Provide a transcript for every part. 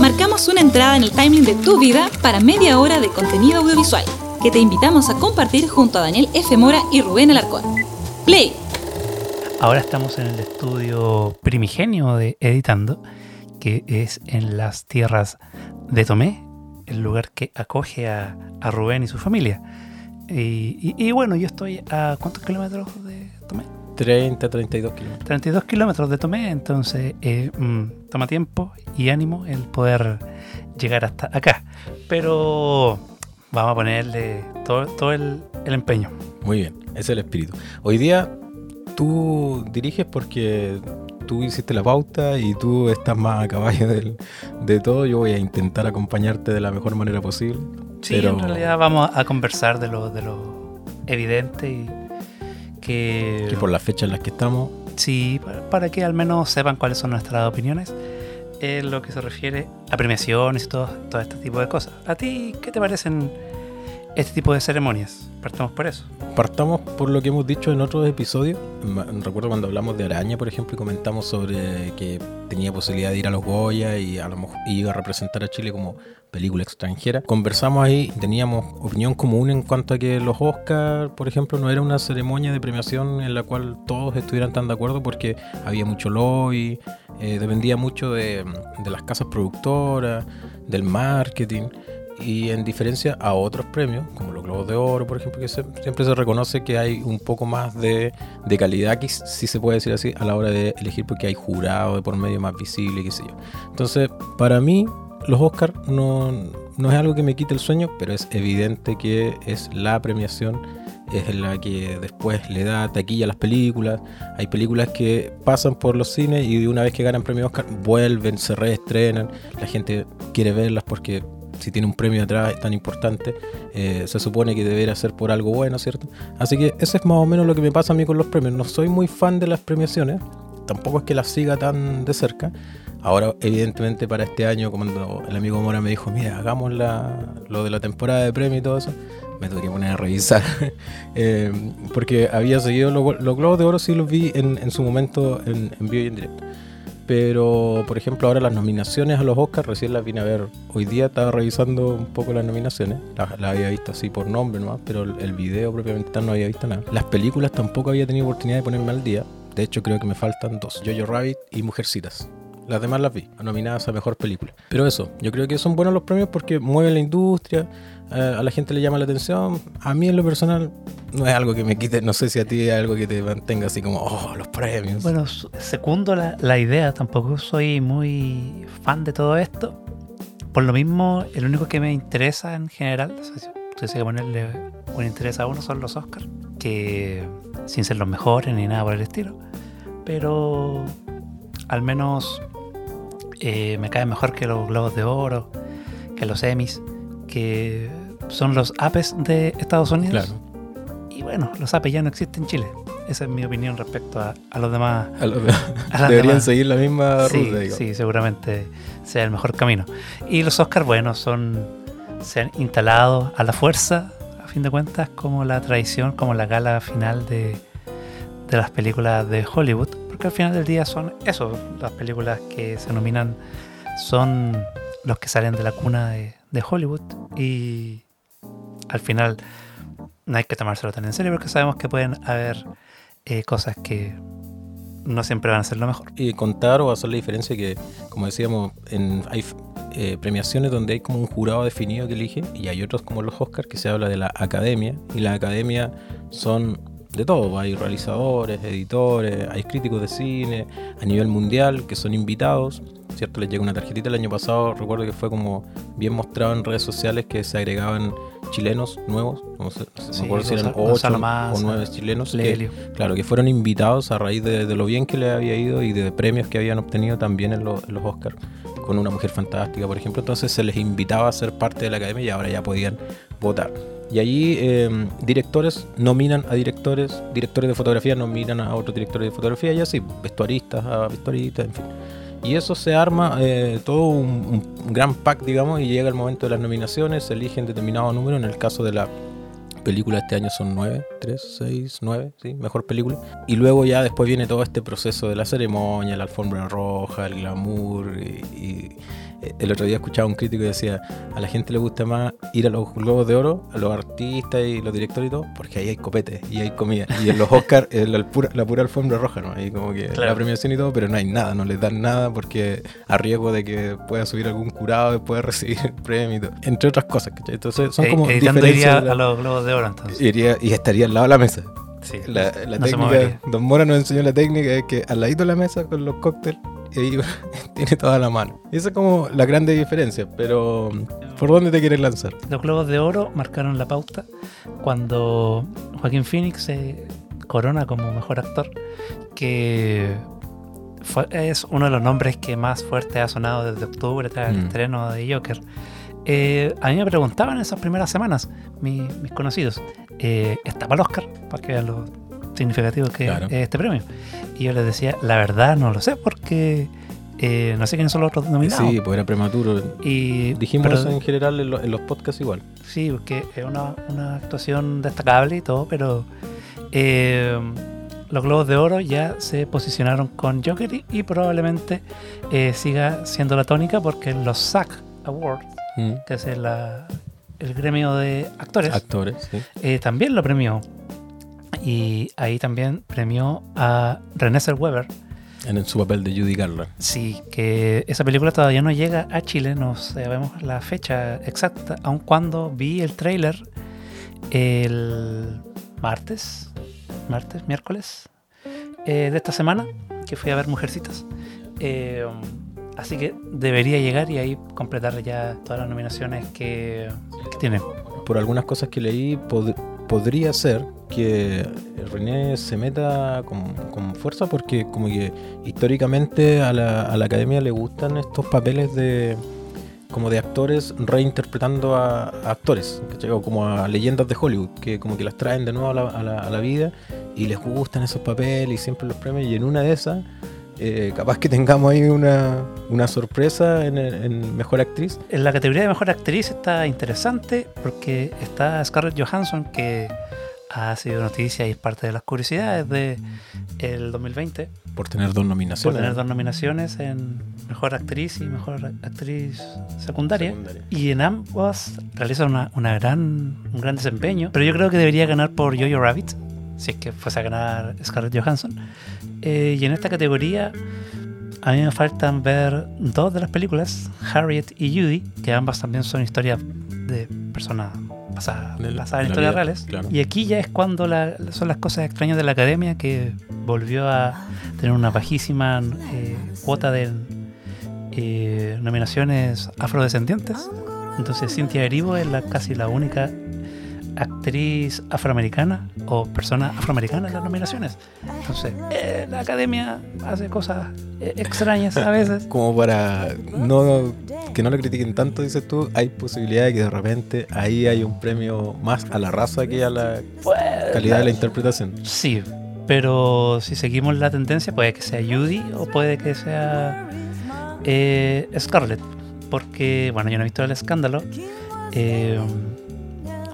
Marcamos una entrada en el timeline de tu vida para media hora de contenido audiovisual que te invitamos a compartir junto a Daniel F. Mora y Rubén Alarcón. Play. Ahora estamos en el estudio primigenio de Editando, que es en las tierras de Tomé, el lugar que acoge a, Rubén y su familia. Y, bueno, yo estoy a cuántos kilómetros de Tomé? 30, 32 kilómetros. 32 kilómetros de Tomé, entonces eh, mm, toma tiempo y ánimo el poder llegar hasta acá. Pero vamos a ponerle todo, todo el, el empeño. Muy bien, ese es el espíritu. Hoy día tú diriges porque tú hiciste la pauta y tú estás más a caballo de todo. Yo voy a intentar acompañarte de la mejor manera posible. Sí, en realidad vamos a conversar de lo, de lo evidente y que... Que por las fechas en las que estamos... Sí, para, que al menos sepan cuáles son nuestras opiniones en lo que se refiere a premiaciones y todo, todo este tipo de cosas. ¿A ti qué te parecen este tipo de ceremonias? Partamos por eso. Partamos por lo que hemos dicho en otros episodios. Recuerdo cuando hablamos de Araña, por ejemplo, y comentamos sobre que tenía posibilidad de ir a los Goya y a lo mejor iba a representar a Chile como película extranjera. Conversamos ahí teníamos opinión común en cuanto a que los Oscars, por ejemplo, no era una ceremonia de premiación en la cual todos estuvieran tan de acuerdo porque había mucho lobby, eh, dependía mucho de, de las casas productoras, del marketing y en diferencia a otros premios, como los Globos de Oro, por ejemplo, que siempre se reconoce que hay un poco más de, de, calidad, si se puede decir así, a la hora de elegir, porque hay jurado de por medio más visible, qué sé yo. Entonces, para mí, los Oscars no, no es algo que me quite el sueño, pero es evidente que es la premiación es la que después le da taquilla a las películas. Hay películas que pasan por los cines y una vez que ganan premio Oscar vuelven, se reestrenan. La gente quiere verlas porque si tiene un premio atrás tan importante, eh, se supone que debería ser por algo bueno, ¿cierto? Así que eso es más o menos lo que me pasa a mí con los premios. No soy muy fan de las premiaciones, tampoco es que las siga tan de cerca. Ahora, evidentemente, para este año, cuando el amigo Mora me dijo, mira, hagamos lo de la temporada de premio y todo eso, me tuve que poner a revisar. Eh, porque había seguido los, Globos de Oro, sí los vi en, su momento en, en vivo y en directo. Pero, por ejemplo, ahora las nominaciones a los Oscars, recién las vine a ver hoy día, estaba revisando un poco las nominaciones. Las la había visto así por nombre nomás, pero el, video propiamente tal no había visto nada. Las películas tampoco había tenido oportunidad de ponerme al día. De hecho, creo que me faltan dos: Jojo Rabbit y Mujercitas. Las demás las vi, nominadas a mejor película. Pero eso, yo creo que son buenos los premios porque mueven la industria, eh, a la gente le llama la atención. A mí en lo personal no es algo que me quite, no sé si a ti es algo que te mantenga así como, oh, los premios. Bueno, segundo la, idea, tampoco soy muy fan de todo esto. Por lo mismo, el único que me interesa en general, si tuviese que ponerle un interés a uno, son los Oscars, que sin ser los mejores ni nada por el estilo. Pero al menos eh, me cae mejor que los Globos de Oro, que los Emmys, que son los APES de Estados Unidos. Claro. Y bueno, los APES ya no existen en Chile. Esa es mi opinión respecto a, los demás. Deberían seguir la misma sí, ruta. Sí, seguramente sea el mejor camino. Y los Oscars, bueno, son se han instalado a la fuerza, a fin de cuentas, como la tradición, como la gala final de, de las películas de Hollywood que al final del día son eso, las películas que se nominan son los que salen de la cuna de, Hollywood y al final no hay que tomárselo tan en serio porque sabemos que pueden haber eh, cosas que no siempre van a ser lo mejor. Y contar o hacer la diferencia que, como decíamos, en, hay eh, premiaciones donde hay como un jurado definido que elige y hay otros como los Oscars que se habla de la academia y la academia son de todo. Hay realizadores, editores, hay críticos de cine a nivel mundial que son invitados. ¿Cierto? Les llega una tarjetita el año pasado, recuerdo que fue como bien mostrado en redes sociales que se agregaban chilenos nuevos, no sé, me acuerdo si eran ocho o nueve chilenos, claro, que fueron invitados a raíz de, lo bien que les había ido y de premios que habían obtenido también en, en los Oscars, con una mujer fantástica, por ejemplo, entonces se les invitaba a ser parte de la academia y ahora ya podían votar. Y allí em, directores nominan a directores, directores de fotografía nominan a otros directores de fotografía y así, vestuaristas a vestuaristas, en fin. Y eso se arma eh, todo un, gran pack, digamos, y llega el momento de las nominaciones, se eligen determinado número, en el caso de la película este año son nueve, tres, seis, nueve, sí, mejor película. Y luego ya después viene todo este proceso de la ceremonia, la alfombra roja, el glamour y, y el otro día escuchaba un crítico y decía, a la gente le gusta más ir a los Globos de Oro, a los artistas y los directores y todo, porque ahí hay copete y hay comida. Y en los Oscars es la pura, la pura alfombra roja, ¿no? Ahí como que Claro. la premiación y todo, pero no hay nada, no les dan nada porque a riesgo de que pueda subir algún curado y pueda recibir el premio y todo. Entre otras cosas, ¿cachai? Entonces son Eh, como diferencias. iría la- a los globos de oro entonces. iría- y estaría al lado de la mesa. Sí. La, la No técnica. Don Mora nos enseñó la técnica es que al ladito de la mesa con los cócteles y tiene toda la mano. Esa es como la grande diferencia, pero ¿por dónde te quieres lanzar? Los globos de oro marcaron la pauta cuando Joaquín Phoenix se corona como mejor actor, que fue- es uno de los nombres que más fuerte ha sonado desde octubre tras el Mm. estreno de Joker. Eh, a mí me preguntaban en esas primeras semanas, mi- mis conocidos, eh, ¿estaba el Oscar? Para que vean lo significativo que Claro. es este premio. Y yo les decía, la verdad no lo sé, porque eh, no sé quiénes son los otros nominados. Sí, pues era prematuro. Y, Dijimos pero- eso en general en, lo- en los podcasts igual. Sí, porque es una, una actuación destacable y todo, pero eh, los Globos de Oro ya se posicionaron con Joker y, y probablemente eh, siga siendo la tónica porque los SAG Awards, Mm. que es el, la- el gremio de actores, Actores, sí. eh, también lo premió. Y ahí también premió a René Zellweger. En su papel de Judy Garland. Sí, que esa película todavía no llega a Chile, no sabemos la fecha exacta, aun cuando vi el tráiler el martes, martes, miércoles eh, de esta semana, que fui a ver Mujercitas. Eh, así que debería llegar y ahí completar ya todas las nominaciones que, que tiene. Por algunas cosas que leí, pod- podría ser que René se meta con, con fuerza porque como que históricamente a la, a la academia le gustan estos papeles de como de actores reinterpretando a, a actores, ¿cachai? o como a leyendas de Hollywood, que como que las traen de nuevo a la, a la- a la vida y les gustan esos papeles y siempre los premios y en una de esas eh, capaz que tengamos ahí una, una sorpresa en, en Mejor Actriz. En la categoría de mejor actriz está interesante porque está Scarlett Johansson, que ha sido noticia y es parte de las curiosidades de el 2020 Por tener dos por nominaciones. tener dos nominaciones en mejor actriz y mejor actriz secundaria. Secundaria. Y en ambos realiza una, una gran, un gran desempeño, pero yo creo que debería ganar por Jojo Rabbit, si es que fuese a ganar Scarlett Johansson. Eh, y en esta categoría a mí me faltan ver dos de las películas, Harriet y Judy, que ambas también son historias de personas basadas, en historias reales. claro. Y aquí ya es cuando la- son las cosas extrañas de la academia que volvió a tener una bajísima eh, cuota de eh, nominaciones afrodescendientes. Entonces Cynthia Erivo es la, casi la única actriz afroamericana o persona afroamericana en las nominaciones. Entonces, eh, la academia hace cosas eh, extrañas a veces. Como para no que no lo critiquen tanto, dices tú, hay posibilidad de que de repente ahí hay un premio más a la raza que a la Pues, calidad de la interpretación. Sí, pero si seguimos la tendencia, puede que sea Judy o puede que sea eh, Scarlett. Porque, bueno, yo no he visto el escándalo. Eh,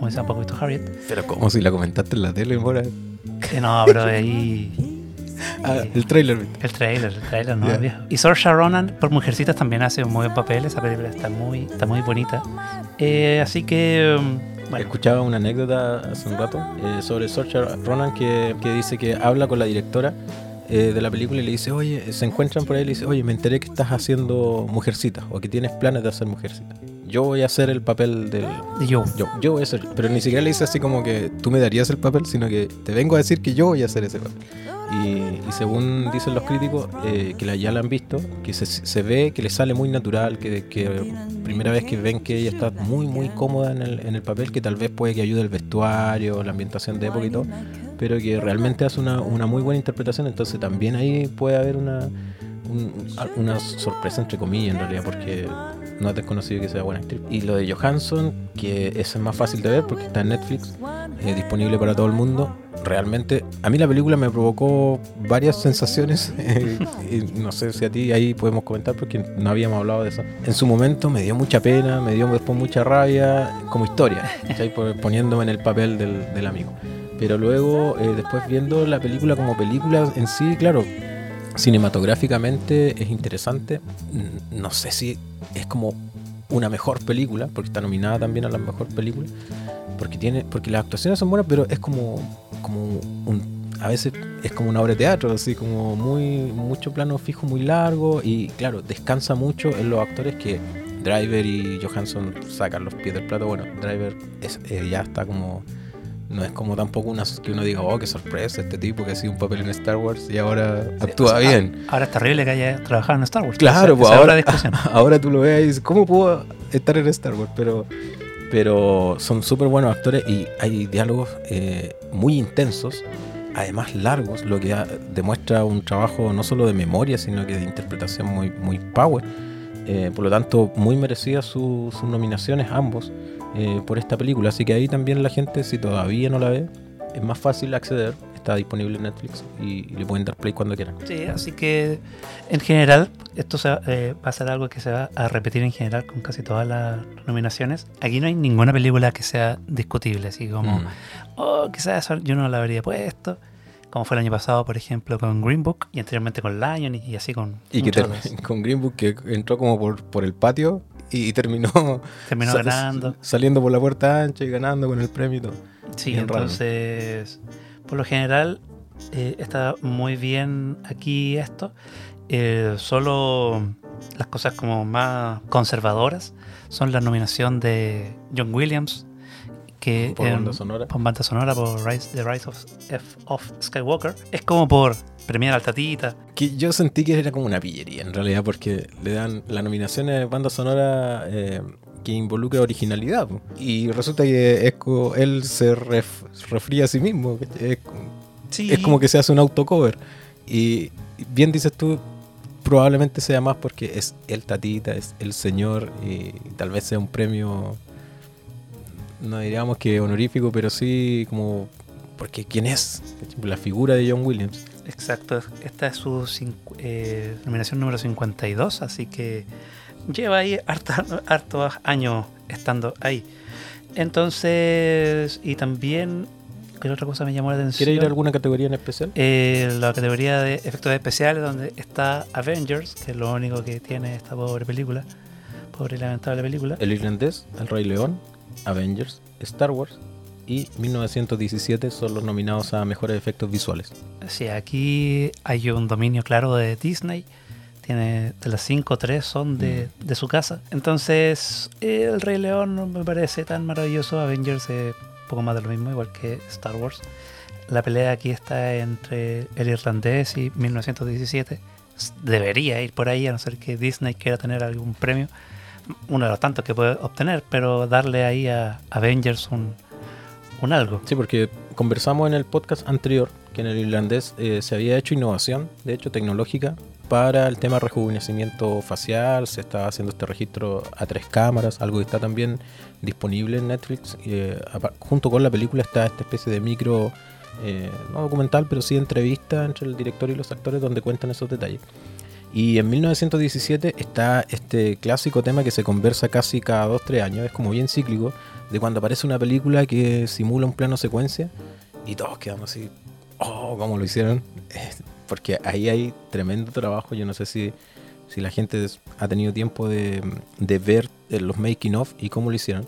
como tampoco he visto Harriet. Pero como si la comentaste en la tele, Mora. Que no, pero ahí. Ah, el trailer. El trailer, el trailer, no, viejo. Y Saoirse Ronan por Mujercitas también hace un muy buen papel. Esa película está muy, está muy bonita. Eh, así que, um, bueno, Escuchaba una anécdota hace un rato eh, sobre Saoirse Ronan que, que dice que habla con la directora eh, de la película y le dice, oye, se encuentran por ahí y le dice, oye, me enteré que estás haciendo Mujercitas o que tienes planes de hacer Mujercitas. Yo voy a hacer el papel del... de Joe. Yo, yo voy a hacer... Pero ni siquiera le dice así como que tú me darías el papel, sino que te vengo a decir que yo voy a hacer ese papel. Y, y según dicen los críticos, eh, que la, ya la han visto, que se, se ve que le sale muy natural, que, que primera vez que ven que ella está muy, muy cómoda en el, en el papel, que tal vez puede que ayude el vestuario, la ambientación de época y todo, pero que realmente hace una, una muy buena interpretación, entonces también ahí puede haber una, un- una sorpresa entre comillas en realidad, porque no es desconocido que sea buena actriz. Y lo de Johansson, que eso es más fácil de ver porque está en Netflix, eh, disponible para todo el mundo. Realmente, a mí la película me provocó varias sensaciones. y no sé si a ti ahí podemos comentar porque no habíamos hablado de eso. En su momento me dio mucha pena, me dio después mucha rabia, como historia. Por- poniéndome en el papel del, del amigo. Pero luego, eh, después viendo la película como película en sí, claro, cinematográficamente es interesante. No sé si es como una mejor película, porque está nominada también a la mejor película, porque tiene, porque las actuaciones son buenas, pero es como, como un, a veces es como una obra de teatro, así como muy, mucho plano fijo, muy largo, y claro, descansa mucho en los actores que Driver y Johansson sacan los pies del plato. Bueno, Driver es, eh, ya está como no es como tampoco una que uno diga, oh, qué sorpresa este tipo que ha sido un papel en Star Wars y ahora actúa O sea, bien. Ahora es terrible que haya trabajado en Star Wars. Claro, pues ahora, ahora tú lo ves y dices, ¿cómo pudo estar en Star Wars? Pero, pero son súper buenos actores y hay diálogos eh, muy intensos, además largos, lo que demuestra un trabajo no solo de memoria, sino que de interpretación muy, muy power. Eh, por lo tanto, muy merecidas su- sus nominaciones ambos eh, por esta película. Así que ahí también la gente, si todavía no la ve, es más fácil acceder. Está disponible en Netflix y, y le pueden dar play cuando quieran. Sí, así que en general esto se va, eh, va a ser algo que se va a repetir en general con casi todas las nominaciones. Aquí no hay ninguna película que sea discutible, así como, Mm. oh, quizás yo no la habría puesto, como fue el año pasado, por ejemplo, con Green Book y anteriormente con Lion y, y así con Y que otras. con Green Book que entró como por, por el patio y terminó, terminó ganando. saliendo por la puerta ancha y ganando con el premio y todo. Sí, bien raro. entonces, por lo general, eh, está muy bien aquí esto. Eh, solo las cosas como más conservadoras son la nominación de John Williams, que Por en- banda sonora. por banda sonora por Rise, The Rise of, F- of Skywalker. Es como por premiar al tatita. Que yo sentí que era como una pillería en realidad porque le dan la nominación de banda sonora eh, que involucra originalidad. Y resulta que es co- él se ref- refría a sí mismo. ¿cachai? Es, Sí, es como que se hace un autocover. Y bien dices tú, probablemente sea más porque es el tatita, es el señor y tal vez sea un premio, no diríamos que honorífico, pero sí como porque quién es, la figura de John Williams. Exacto, esta es su eh, nominación número 52, así que lleva ahí hartos años estando ahí. Entonces, y también, ¿qué otra cosa me llamó la atención? ¿Quiere ir a alguna categoría en especial? Eh, la categoría de efectos especiales, donde está Avengers, que es lo único que tiene esta pobre película, pobre y lamentable película. El irlandés, El Rey León, Avengers, Star Wars y 1917 son los nominados a mejores efectos visuales. Sí, aquí hay un dominio claro de Disney. Tiene de las 5, 3 son de, de su casa. Entonces, El Rey León no me parece tan maravilloso. Avengers es poco más de lo mismo, igual que Star Wars. La pelea aquí está entre el irlandés y 1917. S- Debería ir por ahí, a no ser que Disney quiera tener algún premio. Uno de los tantos que puede obtener, pero darle ahí a Avengers un, algo. Sí, porque conversamos en el podcast anterior que en el irlandés eh, se había hecho innovación, de hecho tecnológica, para el tema rejuvenecimiento facial. Se estaba haciendo este registro a tres cámaras, algo que está también disponible en Netflix. eh, junto con la película está esta especie de micro, eh, no documental, pero sí entrevista entre el director y los actores donde cuentan esos detalles. Y en 1917 está este clásico tema que se conversa casi cada 2-3 años, es como bien cíclico, de cuando aparece una película que simula un plano secuencia y todos quedamos así, oh, ¿cómo lo hicieron? Porque ahí hay tremendo trabajo, yo no sé si, si la gente ha tenido tiempo de, de ver eh, los making of y cómo lo hicieron.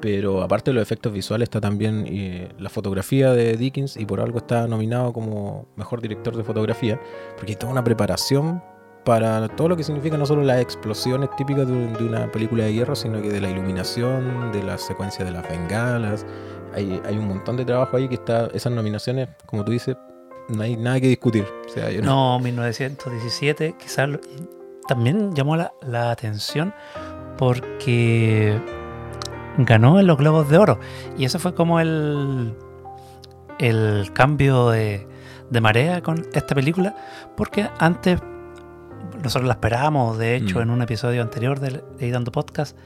Pero aparte de los efectos visuales está también eh, la fotografía de Dickens y por algo está nominado como mejor director de fotografía, porque hay toda una preparación para todo lo que significa no solo las explosiones típicas de, de una película de guerra, sino que de la iluminación, de la secuencia de las bengalas. Hay, un montón de trabajo ahí que está, esas nominaciones, como tú dices, no hay nada que discutir. O sea, no- No, 1917 quizás también llamó la, la atención porque ganó en los Globos de Oro. Y eso fue como el, el cambio de, de marea con esta película, porque antes nosotros la esperábamos, de hecho, Mm. en un episodio anterior de Editando Podcast,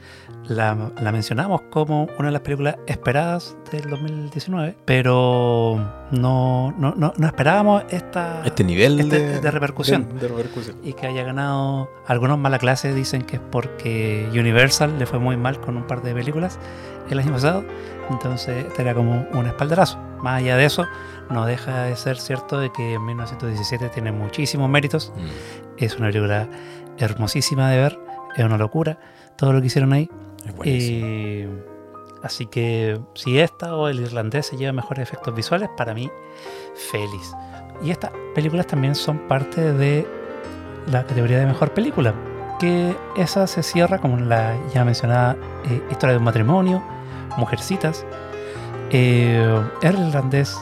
la, la mencionamos como una de las películas esperadas del 2019, pero no, no, no, no esperábamos esta... Este nivel Este- de, de repercusión. de- de repercusión. y que haya ganado. Algunos mala clase dicen que es porque Universal le fue muy mal con un par de películas el año pasado. Entonces, este era como un espaldarazo. Más allá de eso, no deja de ser cierto de que 1917 tiene muchísimos méritos. Mm, Es una película hermosísima de ver. Es una locura todo lo que hicieron ahí. Eh, así que si esta o el irlandés se lleva mejores efectos visuales, para mí, feliz. Y estas películas también son parte de la categoría de mejor película, que esa se cierra con la ya mencionada eh, historia de un matrimonio, Mujercitas, eh, el irlandés,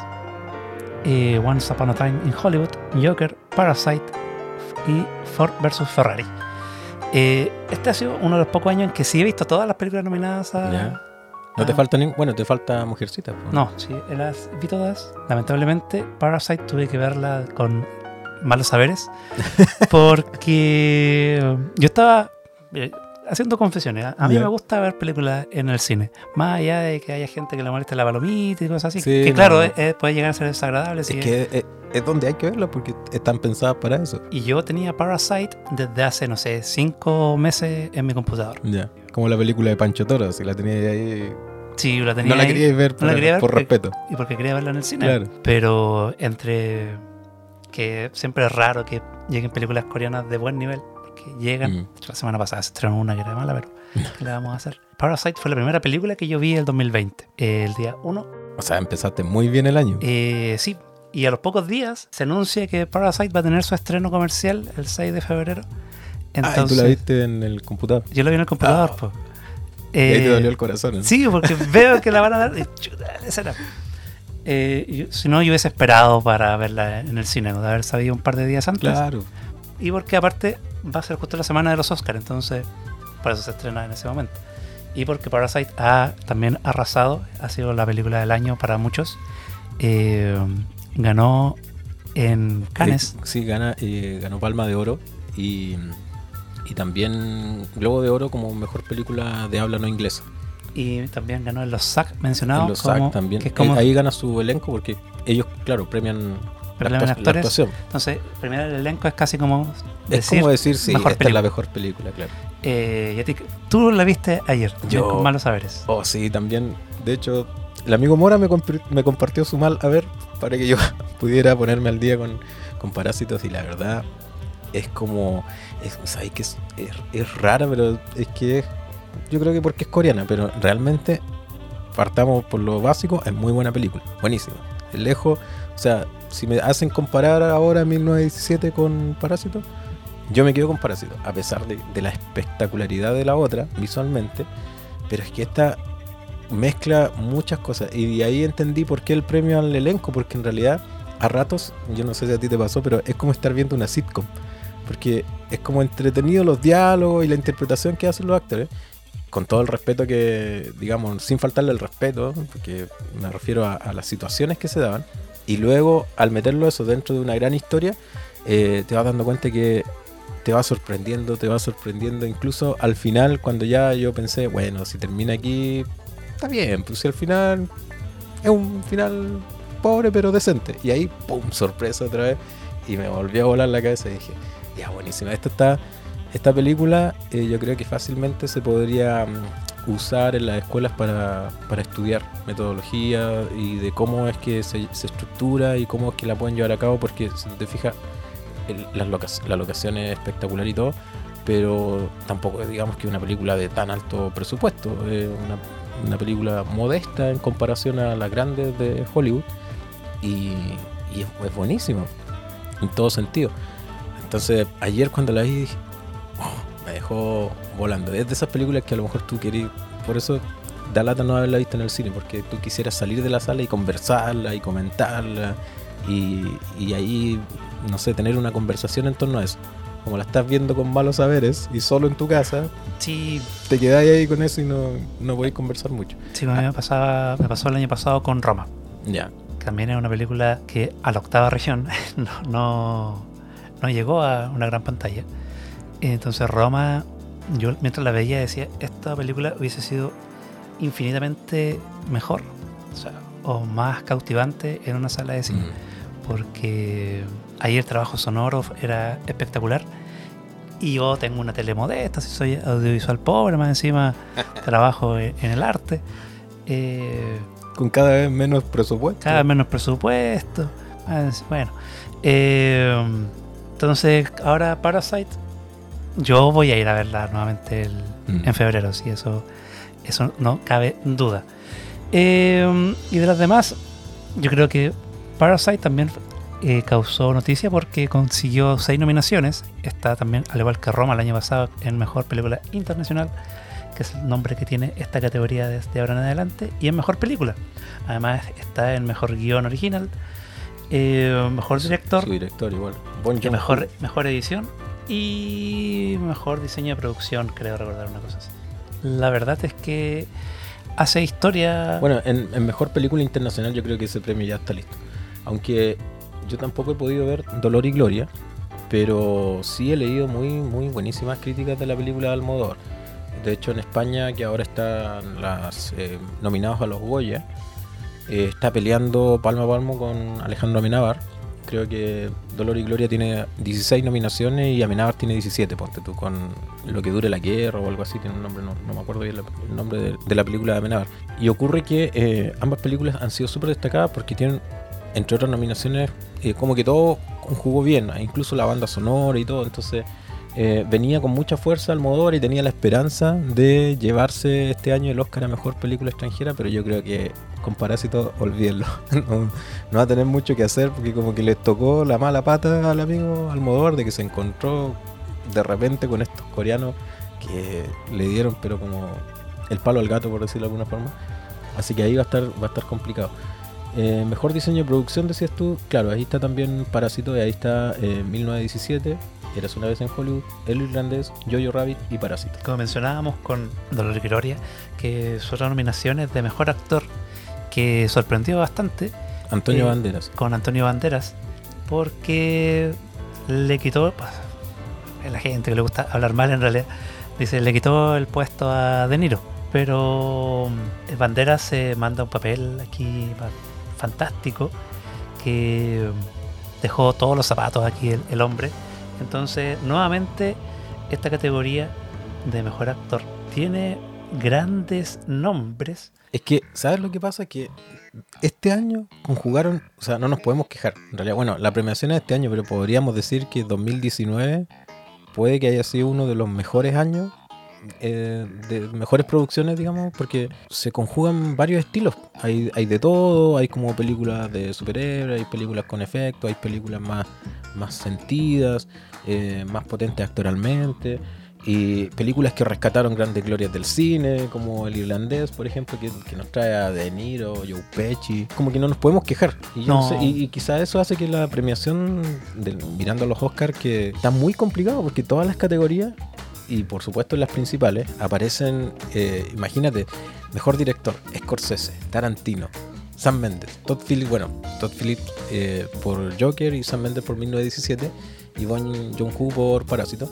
eh, Once Upon a Time in Hollywood, Joker, Parasite y Ford vs Ferrari. Eh, este ha sido uno de los pocos años en que sí he visto todas las películas nominadas a... No te falta ni... Bueno, te falta Mujercita. po. No, sí, las vi todas. Lamentablemente, Parasite tuve que verla con malos saberes. porque yo estaba eh, haciendo confesiones. A mí me gusta ver películas en el cine. Más allá de que haya gente que le moleste la palomita y cosas así. Sí, que claro, no. eh, eh, puede llegar a ser desagradable. Es que es, es donde hay que verla porque están pensadas para eso. Y yo tenía Parasite desde hace, no sé, cinco meses en mi computador. Ya. Como la película de Pancho Toro, si la tenías ahí. Sí, la tenía No la ahí. queríais ver, por, la quería ver por porque- respeto. y porque quería verla en el cine. Claro. Pero entre que siempre es raro que lleguen películas coreanas de buen nivel, porque llegan. Mm. La semana pasada se estrenó una que era mala, pero ¿qué le vamos a hacer? Parasite fue la primera película que yo vi el 2020, el día 1. O sea, empezaste muy bien el año. Eh, sí, y a los pocos días se anuncia que Parasite va a tener su estreno comercial el 6 de febrero. ah, y tú Entonces, la viste en el computador. yo lo vi en el computador, Ah. pues. Y ahí te Eh, dolió el corazón. ¿no? Sí, porque veo que la van a dar. y chuta, esa. Eh, yo- si no, yo hubiese esperado para verla en el cine, de haber sabido un par de días antes. Claro. Y porque aparte va a ser justo la semana de los Oscars, entonces por eso se estrena en ese momento. Y porque Parasite ha también arrasado, ha sido la película del año para muchos. Eh, ganó en Cannes. Eh, Sí, gana, eh, ganó Palma de Oro y, y también Globo de Oro como mejor película de habla no inglesa. Y también ganó en los SAG mencionados. en los como- también. Que es como Eh, ahí gana su elenco porque ellos, claro, premian la, actua- la actores. actuación. Entonces, premiar el elenco es casi como Es decir, como decir, sí, mejor esta es la mejor película, claro. Eh, y a ti- tú la viste ayer, Yo- con malos saberes. Oh, sí, también. De hecho, el amigo Mora me, me compartió su mal a ver para que yo pudiera ponerme al día con, con Parásitos y la verdad es como... Es, ¿sabes que es, es, es rara, pero es que es... Yo creo que porque es coreana, pero realmente partamos por lo básico, es muy buena película. Buenísima. Lejos, o sea, si me hacen comparar ahora 1917 con Parásitos, yo me quedo con Parásitos, a pesar de, de la espectacularidad de la otra visualmente, pero es que esta mezcla muchas cosas. Y de ahí entendí por qué el premio al elenco, porque en realidad a ratos, yo no sé si a ti te pasó, pero es como estar viendo una sitcom, porque es como entretenido los diálogos y la interpretación que hacen los actores, con todo el respeto que, digamos, sin faltarle el respeto, porque me refiero a, las situaciones que se daban, y luego al meterlo eso dentro de una gran historia, eh, te vas dando cuenta que te va sorprendiendo, te va sorprendiendo, incluso al final cuando ya yo pensé, bueno, si termina aquí, está bien, pues si al final es un final pobre pero decente, y ahí, ¡pum!, sorpresa otra vez, y me volvió a volar la cabeza y dije, ya buenísima, esto está, esta película eh, yo creo que fácilmente se podría mm, usar en las escuelas para, para estudiar metodología y de cómo es que se, se estructura y cómo es que la pueden llevar a cabo, porque si te fijas, las la locación es espectacular y todo, pero tampoco es, digamos que una película de tan alto presupuesto, es una, una película modesta en comparación a las grandes de Hollywood y, y es, es buenísima en todo sentido. Entonces ayer cuando la vi "Oh", me dejó volando. Es de esas películas que a lo mejor tú querías, por eso da lata no haberla visto en el cine, porque tú quisieras salir de la sala y conversarla y comentarla y, y ahí, no sé, tener una conversación en torno a eso. Como la estás viendo con malos saberes y solo en tu casa, Sí, te quedáis ahí con eso y no, no podéis conversar mucho. sí, a mí me, pasaba, me pasó el año pasado con Roma. Ya. que También es una película que a la octava región no, no, no llegó a una gran pantalla. Entonces Roma, yo mientras la veía decía, esta película hubiese sido infinitamente mejor, o, sea, o más cautivante en una sala de cine, Mm. porque ahí el trabajo sonoro era espectacular. Y yo tengo una tele modesta, si soy audiovisual pobre, más encima trabajo en, el arte. Eh, Con cada vez menos presupuesto. cada vez menos presupuesto. Bueno, eh, entonces ahora Parasite, yo voy a ir a verla nuevamente el- Mm. en febrero, sí, eso, eso no cabe duda. Eh, y de las demás, yo creo que Parasite también eh, causó noticia porque consiguió seis nominaciones. Está también, al igual que Roma el año pasado, en Mejor Película Internacional, que es el nombre que tiene esta categoría desde ahora en adelante, y en Mejor Película. Además está en Mejor Guión Original, eh, Mejor Director, director igual. Bon y Joon-ho. mejor, mejor Edición y Mejor Diseño de Producción, creo recordar una cosa así. La verdad es que hace historia... Bueno, en, mejor película internacional yo creo que ese premio ya está listo. Aunque yo tampoco he podido ver Dolor y Gloria, pero sí he leído muy, muy buenísimas críticas de la película de Almodóvar. De hecho, en España, que ahora están las eh, nominados a los Goya, eh, está peleando palmo a palmo con Alejandro Amenábar. Creo que Dolor y Gloria tiene 16 nominaciones y Amenábar tiene 17, ponte tú, con Lo que dure la guerra o algo así, tiene un nombre, no, no me acuerdo bien el nombre de, de la película de Amenábar. Y ocurre que eh, ambas películas han sido súper destacadas porque tienen, entre otras nominaciones, eh, como que todo conjugó bien, incluso la banda sonora y todo, entonces eh, venía con mucha fuerza Almodóvar y tenía la esperanza de llevarse este año el Oscar a Mejor Película Extranjera, pero yo creo que con Parásito, olvídenlo, no, va a tener mucho que hacer porque como que les tocó la mala pata al amigo Almodóvar de que se encontró de repente con estos coreanos que le dieron pero como el palo al gato por decirlo de alguna forma. Así que ahí va a estar, va a estar complicado. Eh, mejor diseño de producción, decías tú. Claro, ahí está también Parásito y ahí está eh, 1917, Eras una vez en Hollywood, El Irlandés, Jojo Rabbit y Parásito. como mencionábamos con Dolor y Gloria, que son nominaciones de Mejor Actor, que sorprendió bastante Antonio Eh, Banderas. con Antonio Banderas, porque le quitó, pues, la gente que le gusta hablar mal en realidad, dice, le quitó el puesto a De Niro, pero mm, Banderas se manda un papel aquí fa- fantástico, que dejó todos los zapatos aquí el, el hombre, entonces nuevamente esta categoría de mejor actor tiene grandes nombres Es que, ¿sabes lo que pasa? Que este año conjugaron, o sea, no nos podemos quejar. En realidad, bueno, la premiación es este año, pero podríamos decir que 2019 puede que haya sido uno de los mejores años, eh, de mejores producciones, digamos, porque se conjugan varios estilos. Hay, hay de todo, hay como películas de superhéroes, hay películas con efectos, hay películas más, más sentidas, eh, más potentes actoralmente. Y películas que rescataron grandes glorias del cine, como El Irlandés, por ejemplo, que, que nos trae a De Niro, Joe Pesci. Como que no nos podemos quejar. Y, no No. sé- y, y quizá eso hace que la premiación, mirando a los Oscars, que está muy complicado, porque todas las categorías, y por supuesto en las principales, aparecen, eh, imagínate, mejor director, Scorsese, Tarantino, Sam Mendes, Todd Phillips, bueno, Todd Phillips eh, por Joker y Sam Mendes por 1917 y Bon Joon-ho por Parásito.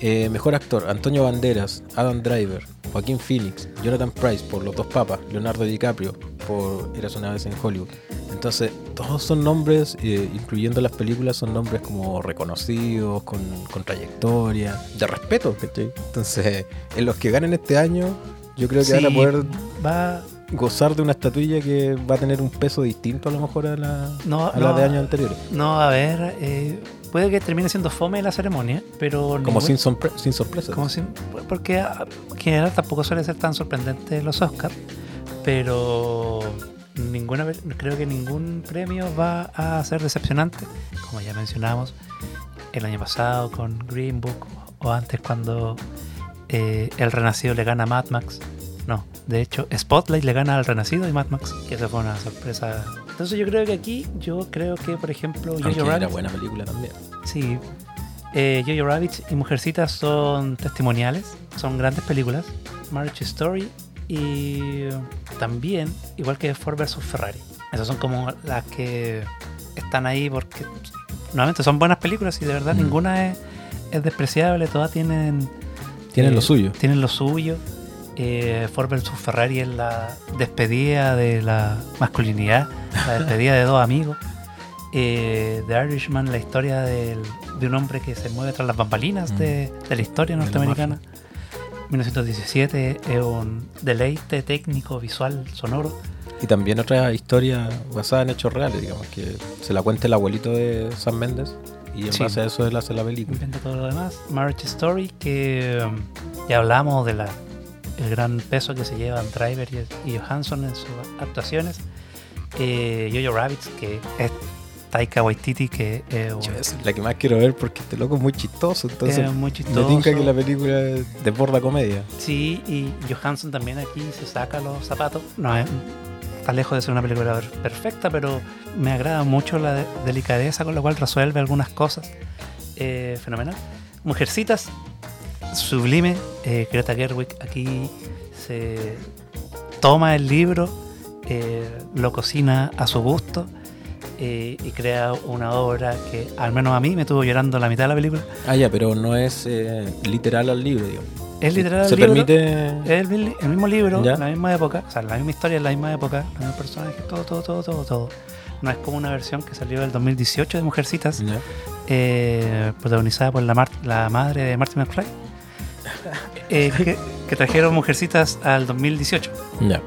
Eh, mejor actor, Antonio Banderas, Adam Driver, Joaquín Phoenix, Jonathan Price por Los Dos Papas, Leonardo DiCaprio por Eras una vez en Hollywood. Entonces, todos son nombres, eh, incluyendo las películas, son nombres como reconocidos, con, con trayectoria, de respeto, ¿cachai? Entonces, en los que ganen este año, yo creo que van a Sí, poder va gozar de una estatuilla que va a tener un peso distinto a lo mejor a la, no, a la de años anteriores. no a ver eh, puede que termine siendo fome la ceremonia pero Como ningún- sin, sorpre- sin sorpresas. como sin- porque ah, en general tampoco suele ser tan sorprendente los Oscars pero ninguna creo que ningún premio va a ser decepcionante como ya mencionamos el año pasado con Green Book o antes cuando eh, el Renacido le gana a Mad Max no, de hecho Spotlight le gana al Renacido y Mad Max que esa fue una sorpresa entonces yo creo que aquí yo creo que por ejemplo Jojo era Rabbit buena película también. Sí. Eh, Jojo Rabbit y Mujercitas son testimoniales, son grandes películas. Marriage Story y también, igual que Ford vs Ferrari. Esas son como las que están ahí porque nuevamente son buenas películas y de verdad Mm. ninguna es, es despreciable, todas tienen Tienen eh, lo suyo. Tienen lo suyo. Eh, Ford vs Ferrari es la despedida de la masculinidad, la despedida de dos amigos. Eh, The Irishman, la historia del- de un hombre que se mueve tras las bambalinas Mm. de, de la historia norteamericana. 1917 es un deleite técnico, visual, sonoro. Y también otra historia basada en hechos reales, digamos, que se la cuenta el abuelito de Sam Mendes y en Sí. base a eso él hace la película. inventa todo lo demás. Marriage Story, que um, ya hablamos de la el gran peso que se llevan Driver y, Johansson en sus actuaciones. Eh, Jojo Rabbit, que es Taika Waititi, que Yo, esa es la que más quiero ver porque este loco es muy chistoso, entonces es muy me chistoso. tinca que la película desborda comedia. Sí, y Johansson también aquí se saca los zapatos. No es, está lejos de ser una película per- perfecta, pero me agrada mucho la de- delicadeza con la cual resuelve algunas cosas. Eh, fenomenal. Mujercitas, sublime. Eh, Greta Gerwig aquí se toma el libro, eh, lo cocina a su gusto. eh, y crea una obra que al menos a mí me tuvo llorando la mitad de la película. Ah, ya, pero no es eh, literal al libro, digamos. Es literal Se el libro, permite... Es el, el mismo libro, Ya. la misma época, o sea, la misma historia, la misma época, los mismos personajes, todo, todo, todo, todo, todo. No es como una versión que salió del 2018 de Mujercitas, eh, protagonizada por la madre de Martin McFly, eh, que, que trajeron Mujercitas al 2018. Ya.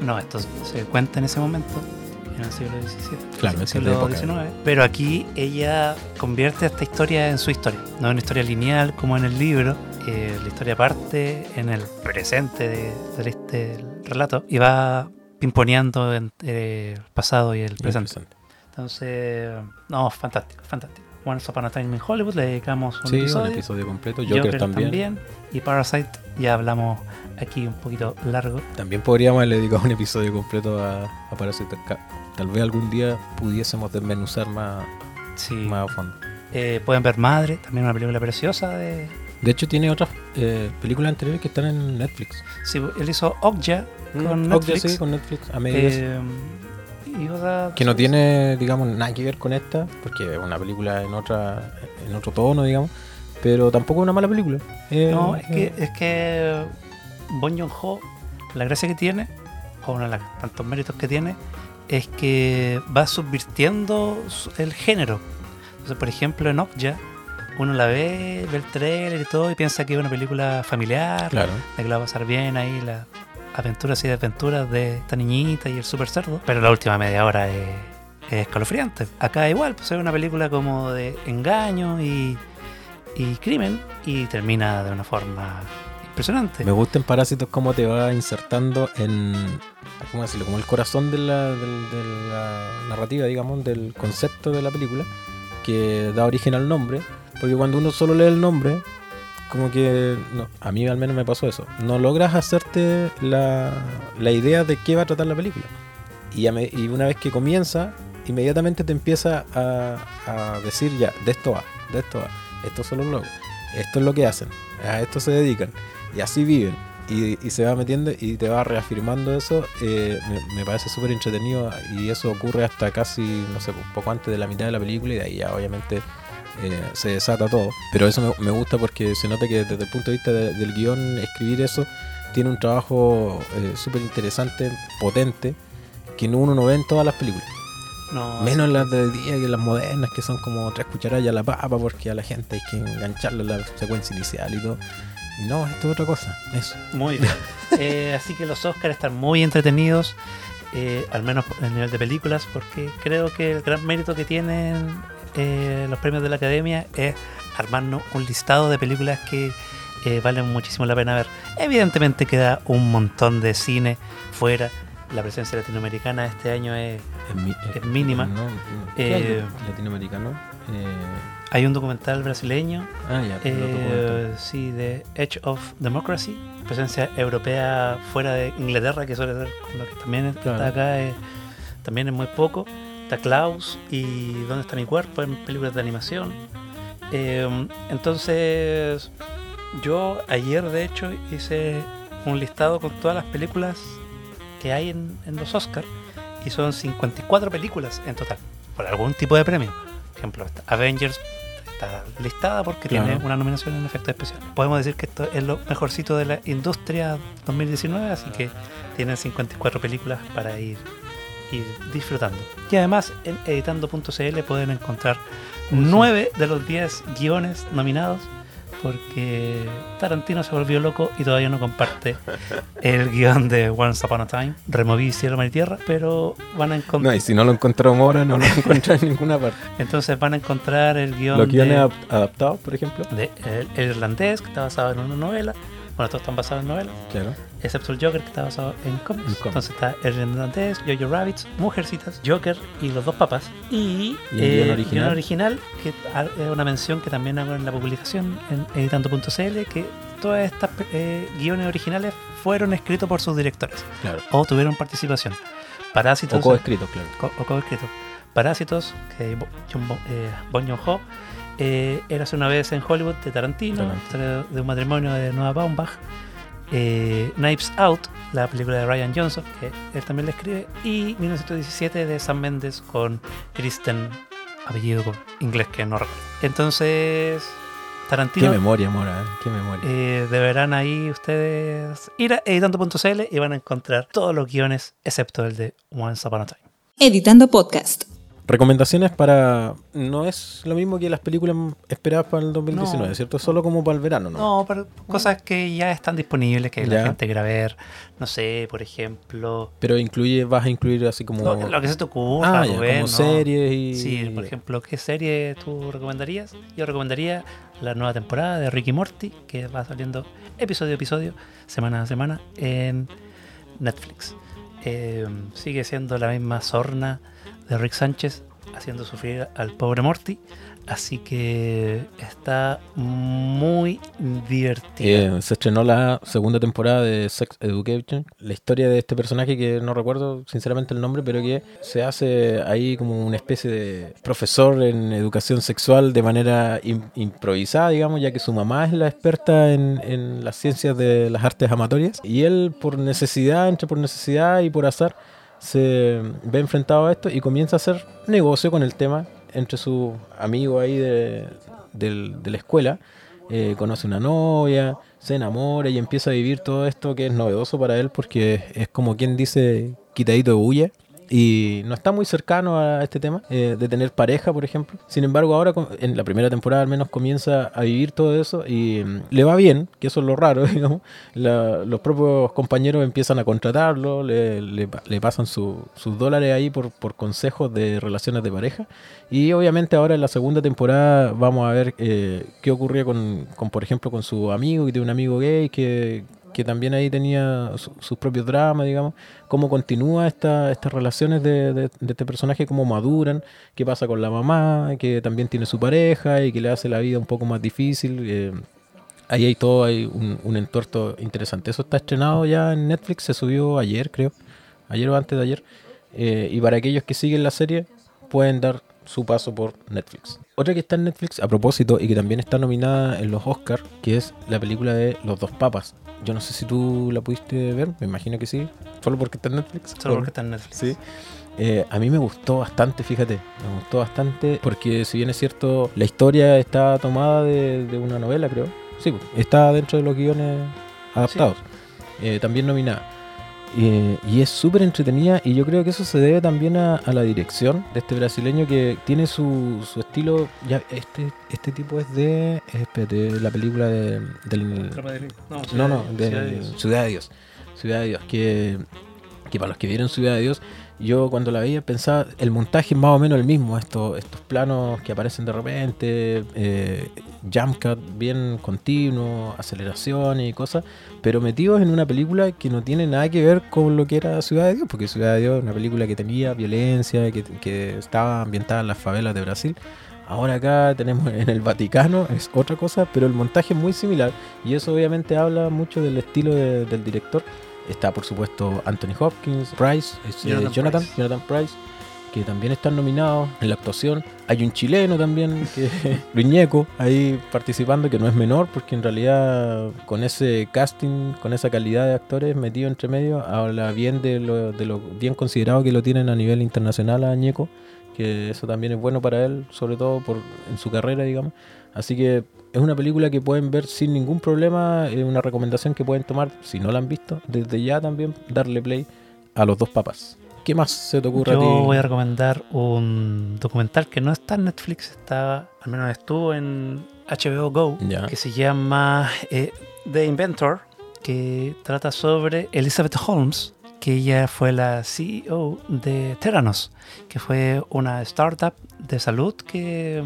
No, esto se cuenta en ese momento, en el siglo XVII. Claro, en el siglo época. XIX. Pero aquí ella convierte esta historia en su historia. No es una historia lineal como en el libro. eh, la historia parte en el presente de, de este del relato y va pimponeando entre el pasado y el presente. Entonces, no, fantástico, fantástico. Once Upon a Time in Hollywood le dedicamos un Sí, episodio. un episodio completo. Joker, también. Y Parasite ya hablamos aquí un poquito largo. También podríamos haberle dedicado un episodio completo a, a Parasite. Tal vez algún día pudiésemos desmenuzar más, Sí. más a fondo. Eh, pueden ver Madre, también una película preciosa de... De hecho, tiene otras eh, películas anteriores que están en Netflix. Sí, él hizo Okja con Mm, Okja, Netflix. sí, con Netflix. A medias. Eh, y otra- que no tiene, digamos, nada que ver con esta, porque es una película en otra en otro tono, digamos. Pero tampoco es una mala película. Eh, No, es que, eh, es que Bon Joon-ho, la gracia que tiene, o uno de los tantos méritos que tiene, es que va subvirtiendo su- el género. Entonces, por ejemplo, en Okja, uno la ve, ve el trailer y todo, y piensa que es una película familiar, Claro. de que la va a pasar bien ahí, las aventuras y desventuras de esta niñita y el super cerdo. Pero la última media hora es, es escalofriante. Acá igual, pues es una película como de engaño y, y crimen y termina de una forma impresionante. Me gusta en Parásitos cómo te va insertando en. ¿Cómo decirlo? Como el corazón de la narrativa, digamos, del concepto de la película, que da origen al nombre. Porque cuando uno solo lee el nombre, como que. No, a mí al menos me pasó eso. No logras hacerte la, la idea de qué va a tratar la película. Y, a me- y una vez que comienza, inmediatamente te empieza a, a decir ya, de esto va, de esto va. Estos son los locos. Esto es lo que hacen. A esto se dedican. Y así viven. Y, y se va metiendo y te va reafirmando eso. eh, me, me parece súper entretenido. Y eso ocurre hasta casi, no sé, un poco antes de la mitad de la película. Y de ahí ya obviamente eh, se desata todo. Pero eso me, me gusta porque se nota que desde el punto de vista de- del guion, escribir eso tiene un trabajo eh, súper interesante, potente, que uno no ve en todas las películas. No, Menos las de hoy día que las modernas, que son como tres cucharadas a la papa, porque a la gente hay que engancharle la secuencia inicial y todo. No, esto es otra cosa. Eso. Muy bien. Eh, así que los Oscars están muy entretenidos, eh, al menos en el nivel de películas, porque creo que el gran mérito que tienen eh, los premios de la Academia es armarnos un listado de películas que eh, valen muchísimo la pena ver. Evidentemente queda un montón de cine fuera. La presencia latinoamericana este año es... Es, mi- Es mínima. No, no. ¿Qué hay Eh, latinoamericano. Eh, Hay un documental brasileño ah, ya. Eh, sí, de Edge of Democracy, presencia europea fuera de Inglaterra, que suele ser lo que también está acá, eh, también es muy poco. Está Klaus y ¿Dónde está mi cuerpo? en películas de animación. Eh, entonces, yo ayer de hecho hice un listado con todas las películas que hay en, en los Oscars y son 54 películas en total, por algún tipo de premio. ejemplo, está Avengers está listada porque Claro. tiene una nominación en efectos especiales. Podemos decir que esto es lo mejorcito de la industria 2019, así que tienen 54 películas para ir, ir disfrutando. Y además en editando.cl pueden encontrar 9 de los 10 guiones nominados porque Tarantino se volvió loco y todavía no comparte el guion de Once Upon a Time. Removí cielo, mar y tierra, pero van a No, encontrar... y si no lo encontramos ahora, no lo encontramos en ninguna parte. Entonces van a encontrar el guion Los guiones de, adaptados, por ejemplo. de el, el irlandés, que está basado en una novela. Bueno, todos están basados en novelas, Claro. excepto el Joker, que está basado en cómics. En cómics. Entonces está el irlandés, Jojo Rabbits, Mujercitas, Joker y los dos papas. Y, ¿Y el eh, guion original? original, que es una mención que también hago en la publicación en editando.cl, que todas estas eh, guiones originales fueron escritos por sus directores Claro. o tuvieron participación. Parásitos. O coescritos, claro. co- o. Parásitos, que John eh, Joon-ho, eh, Érase una vez en Hollywood de Tarantino, Tarantino. historia de un matrimonio de Noah Baumbach, eh, Knives Out, la película de Ryan Johnson, que él también la escribe, y 1917 de Sam Mendes con Kristen, apellido con inglés que no recuerdo. Entonces, Qué Tarantino memoria, Mora, ¿eh? qué memoria. eh, deberán ahí ustedes ir a editando.cl y van a encontrar todos los guiones excepto el de Once Upon a Time. Editando Podcast. Recomendaciones para. No es lo mismo que las películas esperadas para el 2019, No. ¿cierto? Solo como para el verano, ¿no? No, pero cosas que ya están disponibles, que la gente quiera ver. No sé, por ejemplo. Pero incluye, vas a incluir así como. Lo, lo que se te ocurra, ah, ya, como ¿no? series y. Sí, por ejemplo, ¿qué serie tú recomendarías? Yo recomendaría la nueva temporada de Ricky Morty, que va saliendo episodio a episodio, semana a semana, en Netflix. Eh, sigue siendo la misma sorna de Rick Sánchez, haciendo sufrir al pobre Morty. Así que está muy divertida. Eh, se estrenó la segunda temporada de Sex Education, la historia de este personaje que no recuerdo sinceramente el nombre, pero que se hace ahí como una especie de profesor en educación sexual de manera im- improvisada, digamos, ya que su mamá es la experta en, en las ciencias de las artes amatorias y él por necesidad, entre por necesidad y por azar, se ve enfrentado a esto y comienza a hacer negocio con el tema entre sus amigos ahí de, de la escuela. Eh, conoce una novia, se enamora y empieza a vivir todo esto que es novedoso para él porque es como quien dice quitadito de bulla y no está muy cercano a este tema eh, de tener pareja, por ejemplo. Sin embargo, ahora en la primera temporada al menos comienza a vivir todo eso y mm, le va bien, que eso es lo raro, digamos. La- los propios compañeros empiezan a contratarlo, le, le pasan su- sus dólares ahí por, por consejos de relaciones de pareja. Y obviamente ahora en la segunda temporada vamos a ver eh, qué ocurría con, con, por ejemplo, con su amigo, que tiene un amigo gay que, que también ahí tenía su- sus propios dramas, digamos, cómo continúa esta, estas relaciones de, este personaje, cómo maduran, qué pasa con la mamá, que también tiene su pareja y que le hace la vida un poco más difícil. eh, ahí hay todo, hay un, un entuerto interesante. Eso está estrenado ya en Netflix, se subió ayer, creo, ayer o antes de ayer. eh, y para aquellos que siguen la serie, pueden dar su paso por Netflix. Otra que está en Netflix a propósito y que también está nominada en los Oscars, que es la película de Los dos papas. Yo no sé si tú la pudiste ver, me imagino que sí, solo porque está en Netflix. Solo ¿o porque está en Netflix. Sí. Eh, a mí me gustó bastante, fíjate, me gustó bastante porque si bien es cierto, la historia está tomada de, de una novela, creo. Sí, está dentro de los guiones adaptados. Eh, también nominada. Eh, y es súper entretenida y yo creo que eso se debe también a, a la dirección de este brasileño que tiene su, su estilo. Ya, este, este tipo es de, espérate, la película de, del. No, no, Ciudad de Dios. Ciudad de Dios. Ciudad de Dios, que, que para los que vieron Ciudad de Dios, yo cuando la veía pensaba, el montaje es más o menos el mismo, estos, estos planos que aparecen de repente, eh, jump cut bien continuo, aceleración y cosas, pero metidos en una película que no tiene nada que ver con lo que era Ciudad de Dios, porque Ciudad de Dios es una película que tenía violencia, que, que estaba ambientada en las favelas de Brasil. Ahora acá tenemos en el Vaticano, es otra cosa, pero el montaje es muy similar y eso obviamente habla mucho del estilo de- del director. Está por supuesto Anthony Hopkins, Price, es, eh, Jonathan Jonathan. Jonathan Price, que también están nominados en la actuación. Hay un chileno también, que Luis Ñeco, ahí participando, que no es menor, porque en realidad con ese casting, con esa calidad de actores metido entre medio, habla bien de lo, de lo bien considerado que lo tienen a nivel internacional a Ñeco, que eso también es bueno para él, sobre todo por en su carrera, digamos. Así que es una película que pueden ver sin ningún problema, es una recomendación que pueden tomar, si no la han visto, desde ya también darle play a los dos papas. ¿Qué más se te ocurre Yo a ti? voy a recomendar un documental que no está en Netflix, está, al menos estuvo en HBO Go, Ya. que se llama eh, The Inventor, que trata sobre Elizabeth Holmes, que ella fue la CEO de Theranos, que fue una startup de salud que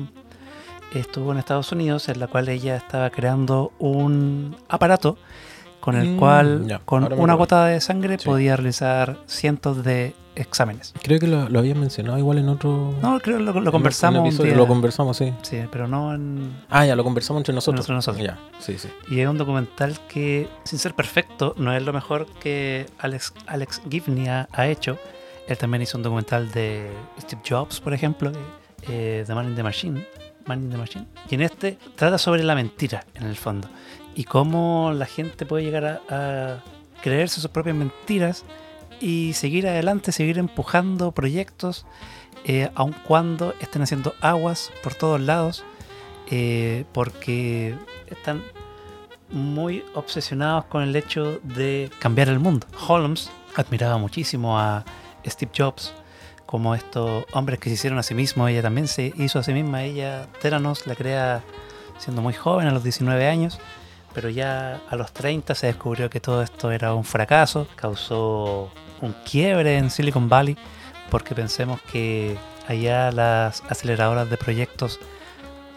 estuvo en Estados Unidos, en la cual ella estaba creando un aparato con el Mm, cual, ya, con una gota de sangre, Sí. podía realizar cientos de exámenes. Creo que lo, lo habían mencionado igual en otro... No, creo que lo, conversamos un día. Lo conversamos, sí. Sí, pero no en... Ah, ya, lo conversamos entre nosotros. Entre nosotros. Ya, sí, sí. Y es un documental que, sin ser perfecto, no es lo mejor que Alex, Alex Gibney ha, ha hecho. Él también hizo un documental de Steve Jobs, por ejemplo, de eh, The Man in the Machine. Man the Machine. Y en este trata sobre la mentira, en el fondo. Y cómo la gente puede llegar a, a creerse sus propias mentiras y seguir adelante, seguir empujando proyectos, eh, aun cuando estén haciendo aguas por todos lados, eh, porque están muy obsesionados con el hecho de cambiar el mundo. Holmes admiraba muchísimo a Steve Jobs como estos hombres que se hicieron a sí mismos. Ella también se hizo a sí misma. Ella, Theranos, la crea siendo muy joven, a los 19 años. Pero ya a los 30 se descubrió que todo esto era un fracaso. Causó un quiebre en Silicon Valley. Porque pensemos que allá las aceleradoras de proyectos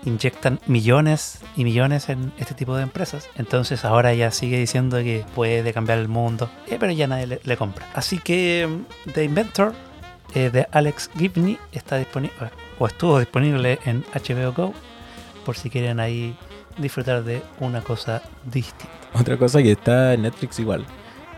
inyectan millones y millones en este tipo de empresas. Entonces ahora ella sigue diciendo que puede cambiar el mundo, eh, pero ya nadie le, le compra. Así que mm, The Inventor eh, de Alex Gibney está disponible o estuvo disponible en HBO Go por si quieren ahí disfrutar de una cosa distinta. Otra cosa que está en Netflix igual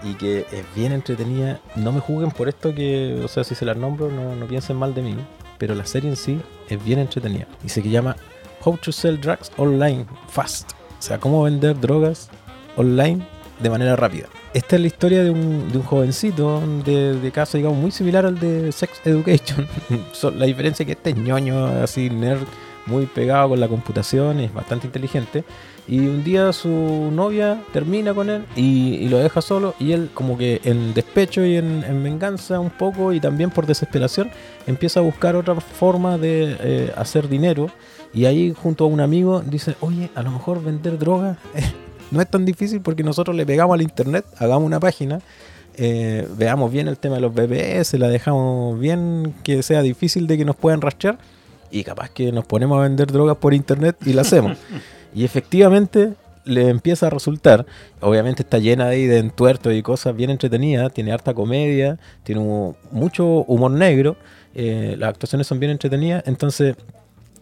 y que es bien entretenida. No me juzguen por esto que, o sea, si se las nombro, no, no piensen mal de mí. Pero la serie en sí es bien entretenida. Dice que llama How to Sell Drugs Online Fast. O sea, cómo vender drogas online de manera rápida. Esta es la historia de un, de un jovencito de, de caso, digamos, muy similar al de Sex Education. La diferencia es que este es ñoño, así nerd, muy pegado con la computación, es bastante inteligente. Y un día su novia termina con él y, lo deja solo. Y él, como que en despecho y en, en venganza un poco, y también por desesperación, empieza a buscar otra forma de eh, hacer dinero. Y ahí, junto a un amigo, dice: Oye, a lo mejor vender droga no es tan difícil porque nosotros le pegamos al internet, hagamos una página. eh, veamos bien el tema de los BBS, la dejamos bien que sea difícil de que nos puedan rastrear y capaz que nos ponemos a vender drogas por internet y la hacemos. y efectivamente le empieza a resultar. Obviamente está llena de, ahí de entuertos y cosas bien entretenidas, tiene harta comedia, tiene mucho humor negro, eh, las actuaciones son bien entretenidas, entonces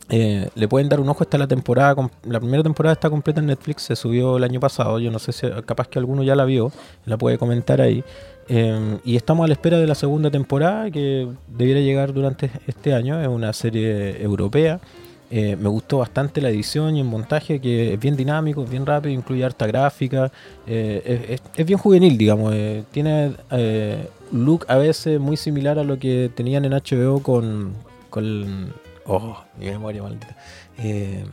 eh, le pueden dar un ojo hasta la temporada. La primera temporada está completa en Netflix, se subió el año pasado. Yo no sé si capaz que alguno ya la vio, la puede comentar ahí. Eh, y estamos a la espera de la segunda temporada que debiera llegar durante este año. Es una serie europea. Eh, me gustó bastante la edición y el montaje, que es bien dinámico, bien rápido, incluye harta gráfica. es, bien juvenil, digamos. tiene look a veces muy similar a lo que tenían en HBO con oh, mi memoria maldita. Eh,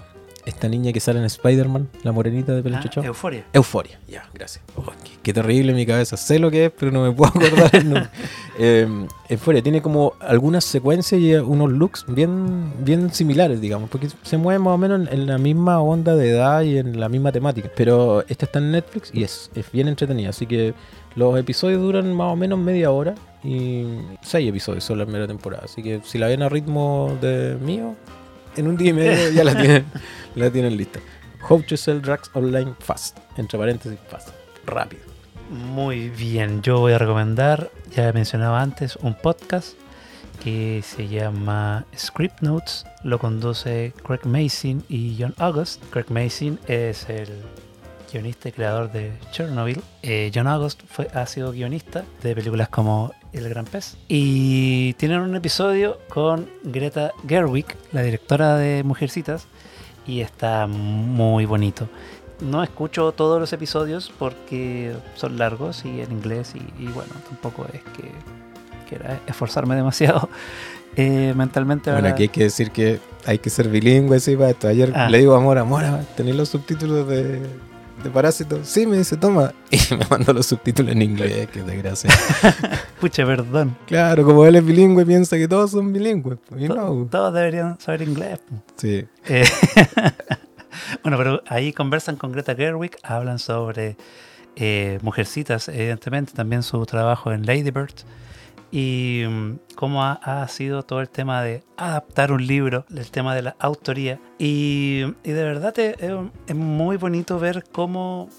esta niña que sale en Spider-Man, la morenita de pelo Ah. Euforia. Euforia, ya, gracias. Oh, qué, qué terrible en mi cabeza. Sé lo que es, pero no me puedo acordar el nombre. Eh, Euforia tiene como algunas secuencias y unos looks bien, bien similares, digamos, porque se mueve más o menos en, en la misma onda de edad y en la misma temática. Pero esta está en Netflix y es, es bien entretenida. Así que los episodios duran más o menos media hora y seis episodios son la primera temporada. Así que si la ven a ritmo de mío, en un día y medio ya la tienen, la tienen lista. How to sell drugs online fast. Entre paréntesis, fast. Rápido. Muy bien, yo voy a recomendar, ya mencionaba antes, un podcast que se llama Script Notes. Lo conduce Craig Mason y John August. Craig Mason es el guionista y creador de Chernobyl. Eh, John August fue, ha sido guionista de películas como El Gran Pez. Y tienen un episodio con Greta Gerwig, la directora de Mujercitas, y está muy bonito. No escucho todos los episodios porque son largos y en inglés y, y bueno, tampoco es que, que era esforzarme demasiado eh, mentalmente. Bueno, aquí hay que decir que hay que ser bilingüe, sí, para esto. Ayer Ah. le digo a Mora, Mora, ¿tenéis los subtítulos de, de Parásito? Sí, me dice, toma. Y me mandó los subtítulos en inglés, qué desgracia. Pucha, perdón. claro, como él es bilingüe, piensa que todos son bilingües. Y To- no. Todos deberían saber inglés. Sí. Eh, bueno, pero ahí conversan con Greta Gerwig, hablan sobre eh, Mujercitas, evidentemente, también su trabajo en Lady Bird y mm, cómo ha, sido todo el tema de adaptar un libro, el tema de la autoría. Y, de verdad es, muy bonito ver cómo,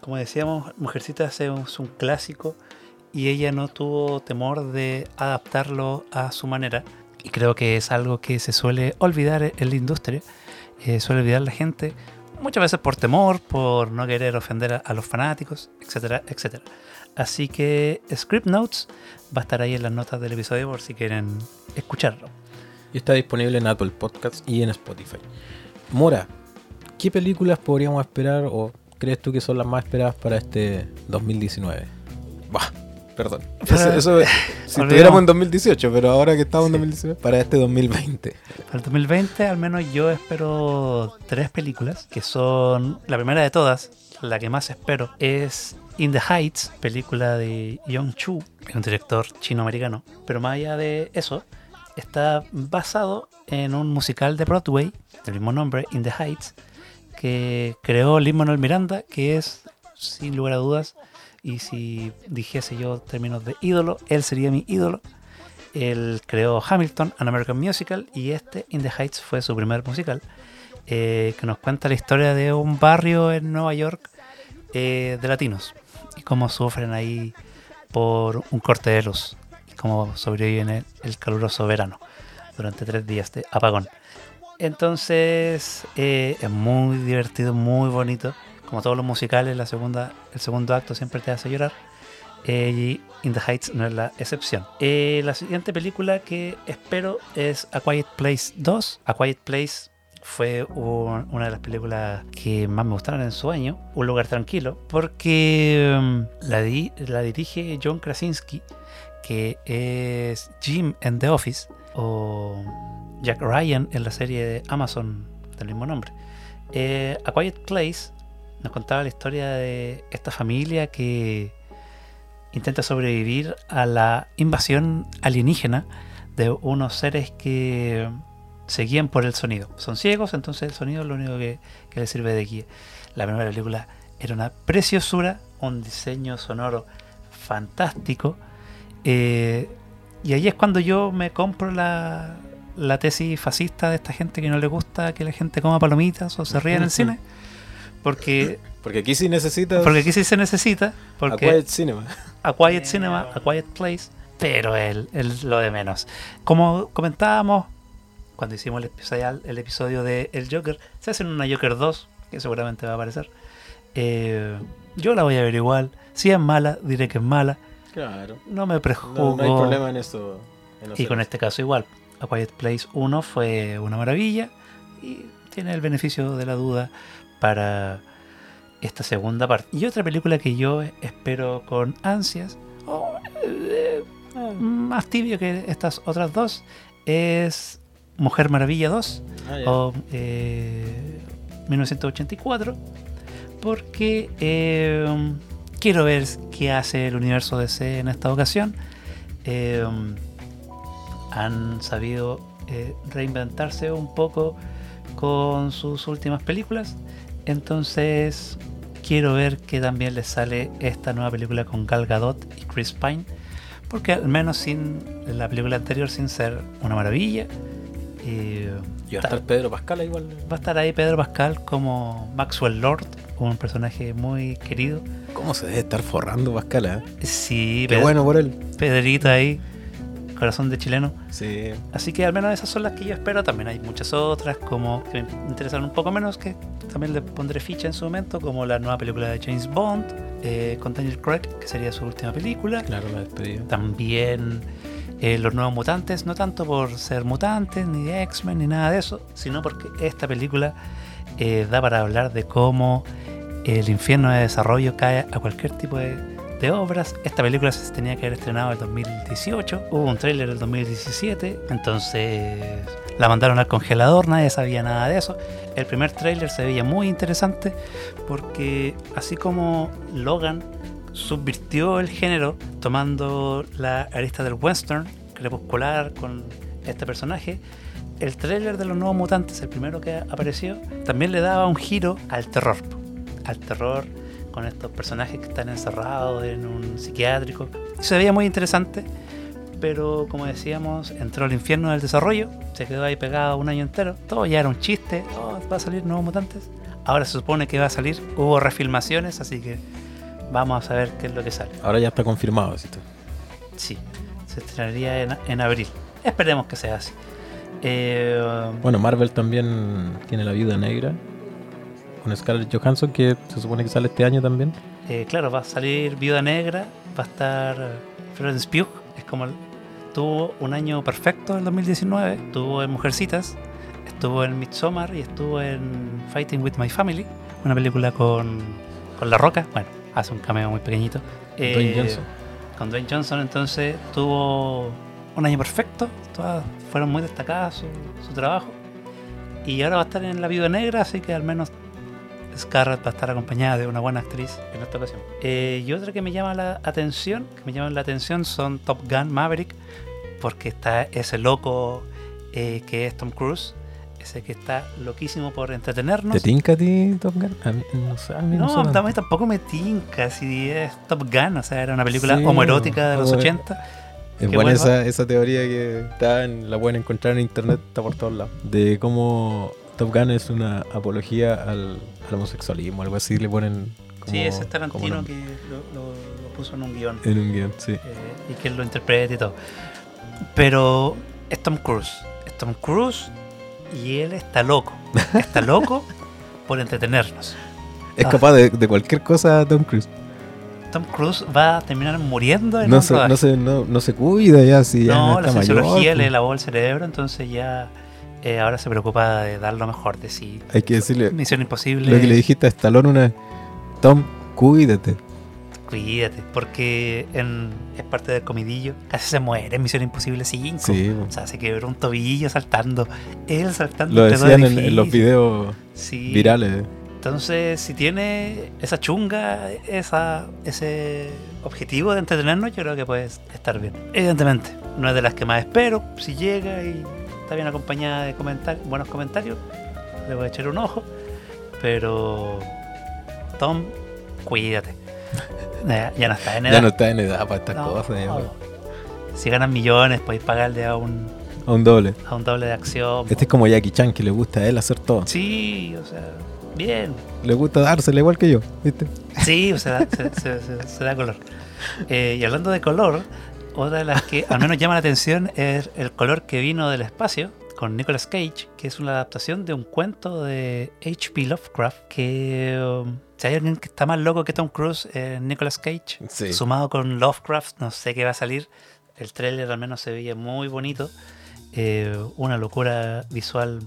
como decíamos, un, es un clásico y ella no tuvo temor de adaptarlo a su manera. Y creo que es algo que se suele olvidar en la industria, eh, suele olvidar la gente, muchas veces por temor, por no querer ofender a, a los fanáticos, etcétera, etcétera. Así que Script Notes va a estar ahí en las notas del episodio por si quieren escucharlo. Y está disponible en Apple Podcasts y en Spotify. Mora, ¿qué películas podríamos esperar o crees tú que son las más esperadas para este 2019? Bah, perdón. Eso, eso- si estuviéramos en 2018, pero ahora que estamos en 2019, para este 2020. Para el 2020 al menos yo espero tres películas, que son la primera de todas, la que más espero, es In the Heights, película de Yong Chu, un director chino-americano. Pero más allá de eso, está basado en un musical de Broadway, del mismo nombre, In the Heights, que creó Lin-Manuel Miranda, que es, sin lugar a dudas, y si dijese yo términos de ídolo, él sería mi ídolo. Él creó Hamilton, An American Musical, y este, In the Heights, fue su primer musical, eh, que nos cuenta la historia de un barrio en Nueva York eh, de latinos, y cómo sufren ahí por un corte de luz, y cómo sobreviven el, caluroso verano durante tres días de apagón. Entonces, eh, es muy divertido, muy bonito. Como todos los musicales, la segunda, el segundo acto siempre te hace llorar. Eh, y In the Heights no es la excepción. Eh, la siguiente película que espero es A Quiet Place 2. A Quiet Place fue un- una de las películas que más me gustaron en su año. Un lugar tranquilo. Porque um, la, la dirige John Krasinski, que es Jim en The Office. O Jack Ryan en la serie de Amazon del mismo nombre. Eh, A Quiet Place nos contaba la historia de esta familia que intenta sobrevivir a la invasión alienígena de unos seres que se guían por el sonido. Son ciegos, entonces el sonido es lo único que, que les sirve de guía. La primera película era una preciosura, un diseño sonoro fantástico. eh, y ahí es cuando yo me compro la, la tesis fascista de esta gente que no le gusta que la gente coma palomitas o se ría en el cine. Porque, Porque aquí sí necesitas porque aquí sí se necesita. A Porque Quiet Cinema. a Quiet Cinema, A Quiet Place, pero el- lo de menos. Como comentábamos cuando hicimos el episodio, el episodio de El Joker, se hace una Joker 2, que seguramente va a aparecer. Eh, yo la voy a ver igual. Si es mala, diré que es mala. Claro. No me prejuzgo. No, no hay problema en eso. en Y con este caso igual. A Quiet Place 1 fue una maravilla y tiene el beneficio de la duda para esta segunda parte. Y otra película que yo espero con ansias, o, eh, más tibio que estas otras dos, es Mujer Maravilla 2 Ah, o eh, 1984 porque eh, quiero ver qué hace el universo DC en esta ocasión. Eh, han sabido eh, reinventarse un poco con sus últimas películas. Entonces quiero ver qué también les sale esta nueva película con Gal Gadot y Chris Pine porque al menos sin la película anterior sin ser una maravilla eh, Y va a estar Pedro Pascal igual. Va a estar ahí Pedro Pascal como Maxwell Lord, un personaje muy querido. ¿Cómo se debe estar forrando Pascal? eh? Sí, Qué Ped- bueno por él. Pedrito ahí, corazón de chileno. Sí. Así que al menos esas son las que yo espero. También hay muchas otras como que me interesan un poco menos, que también le pondré ficha en su momento, como la nueva película de James Bond eh, con Daniel Craig, que sería su última película. Claro, la despedida. También eh, los nuevos mutantes, no tanto por ser mutantes, ni X-Men, ni nada de eso, sino porque esta película eh, da para hablar de cómo el infierno de desarrollo cae a cualquier tipo de de obras. Esta película se tenía que haber estrenado en 2018. Hubo un tráiler en 2017. Entonces la mandaron al congelador. Nadie sabía nada de eso. El primer tráiler se veía muy interesante porque así como Logan subvirtió el género tomando la arista del western crepuscular con este personaje, el tráiler de los nuevos mutantes, el primero que apareció, también le daba un giro al terror. Al terror con estos personajes que están encerrados en un psiquiátrico. Se veía muy interesante, pero como decíamos, entró al infierno del desarrollo, se quedó ahí pegado un año entero. Todo ya era un chiste, oh, va a salir nuevos mutantes. Ahora se supone que va a salir, hubo refilmaciones, así que vamos a saber qué es lo que sale. Ahora ya está confirmado, ¿sí? Sí, se estrenaría en, en abril. Esperemos que sea así. Eh, Bueno, Marvel también tiene La Viuda Negra con Scarlett Johansson, que se supone que sale este año también. eh, claro, va a salir Viuda Negra, va a estar Florence Pugh, es como el- tuvo un año perfecto en 2019, estuvo en Mujercitas, estuvo en Midsommar y estuvo en Fighting with My Family, una película con, con La Roca, bueno, hace un cameo muy pequeñito. Dwayne Eh, Johnson. Con Dwayne Johnson entonces tuvo un año perfecto, todas fueron muy destacadas su, su trabajo. Y ahora va a estar en La Viuda Negra, así que al menos Scarlett va a estar acompañada de una buena actriz en esta ocasión. Eh, y otra que me llama la atención, que me llama la atención son Top Gun Maverick, porque está ese loco eh, que es Tom Cruise, ese que está loquísimo por entretenernos. ¿Te tinca a ti Top Gun? A mí, no sé, a mí no, No, tampoco me tinca si es Top Gun, o sea, era una película Sí, homoerótica de los como- 80. Es buena esa, esa teoría que está en, la pueden encontrar en internet, está por todos lados. De cómo Top Gun es una apología al, al homosexualismo, algo así le ponen como, sí, ese como Tarantino que lo, lo- lo puso en un guion En un guion, sí. eh, y que él lo interprete y todo. Pero es Tom Cruise. Es Tom Cruise y él está loco. Está loco por entretenernos. Es Ah. capaz de, de cualquier cosa Tom Cruise. Tom Cruise va a terminar muriendo en No un se, rodaje. no, se, no, no se cuida ya, si ya No, la mayor, le pues. lavó el cerebro, entonces ya eh, ahora se preocupa de dar lo mejor de sí. Hay que decirle Misión Imposible. lo que le dijiste a Stallone una. Tom, cuídate. Cuídate, porque en, es parte del comidillo. Casi se muere en Misión Imposible 5. Sí, O sea, se quebró un tobillo saltando. Él saltando lo decían en, en los videos Sí. virales. Entonces, si tiene esa chunga, esa, ese objetivo de entretenernos, yo creo que puede estar bien. Evidentemente, no es de las que más espero. Si llega y está bien acompañada de comentar, buenos comentarios, le voy a echar un ojo. Pero, Tom, cuídate. Ya, ya no está en edad. Ya no está en edad para estas No. cosas. pues. Si ganan millones, podéis pagarle a un, A un doble. a un doble de acción. Este es como Jackie Chan, que le gusta a él hacer todo. Sí, o sea, bien. Le gusta dársela igual que yo, ¿viste? Sí, o sea, se, se- se- se da color. Eh, y hablando de color, otra de las que al menos llama la atención es el color que vino del espacio con Nicolas Cage, que es una adaptación de un cuento de H.P. Lovecraft, que um, si hay alguien que está más loco que Tom Cruise, es Nicolas Cage, Sí. sumado con Lovecraft, no sé qué va a salir. El tráiler al menos se veía muy bonito, eh, una locura visual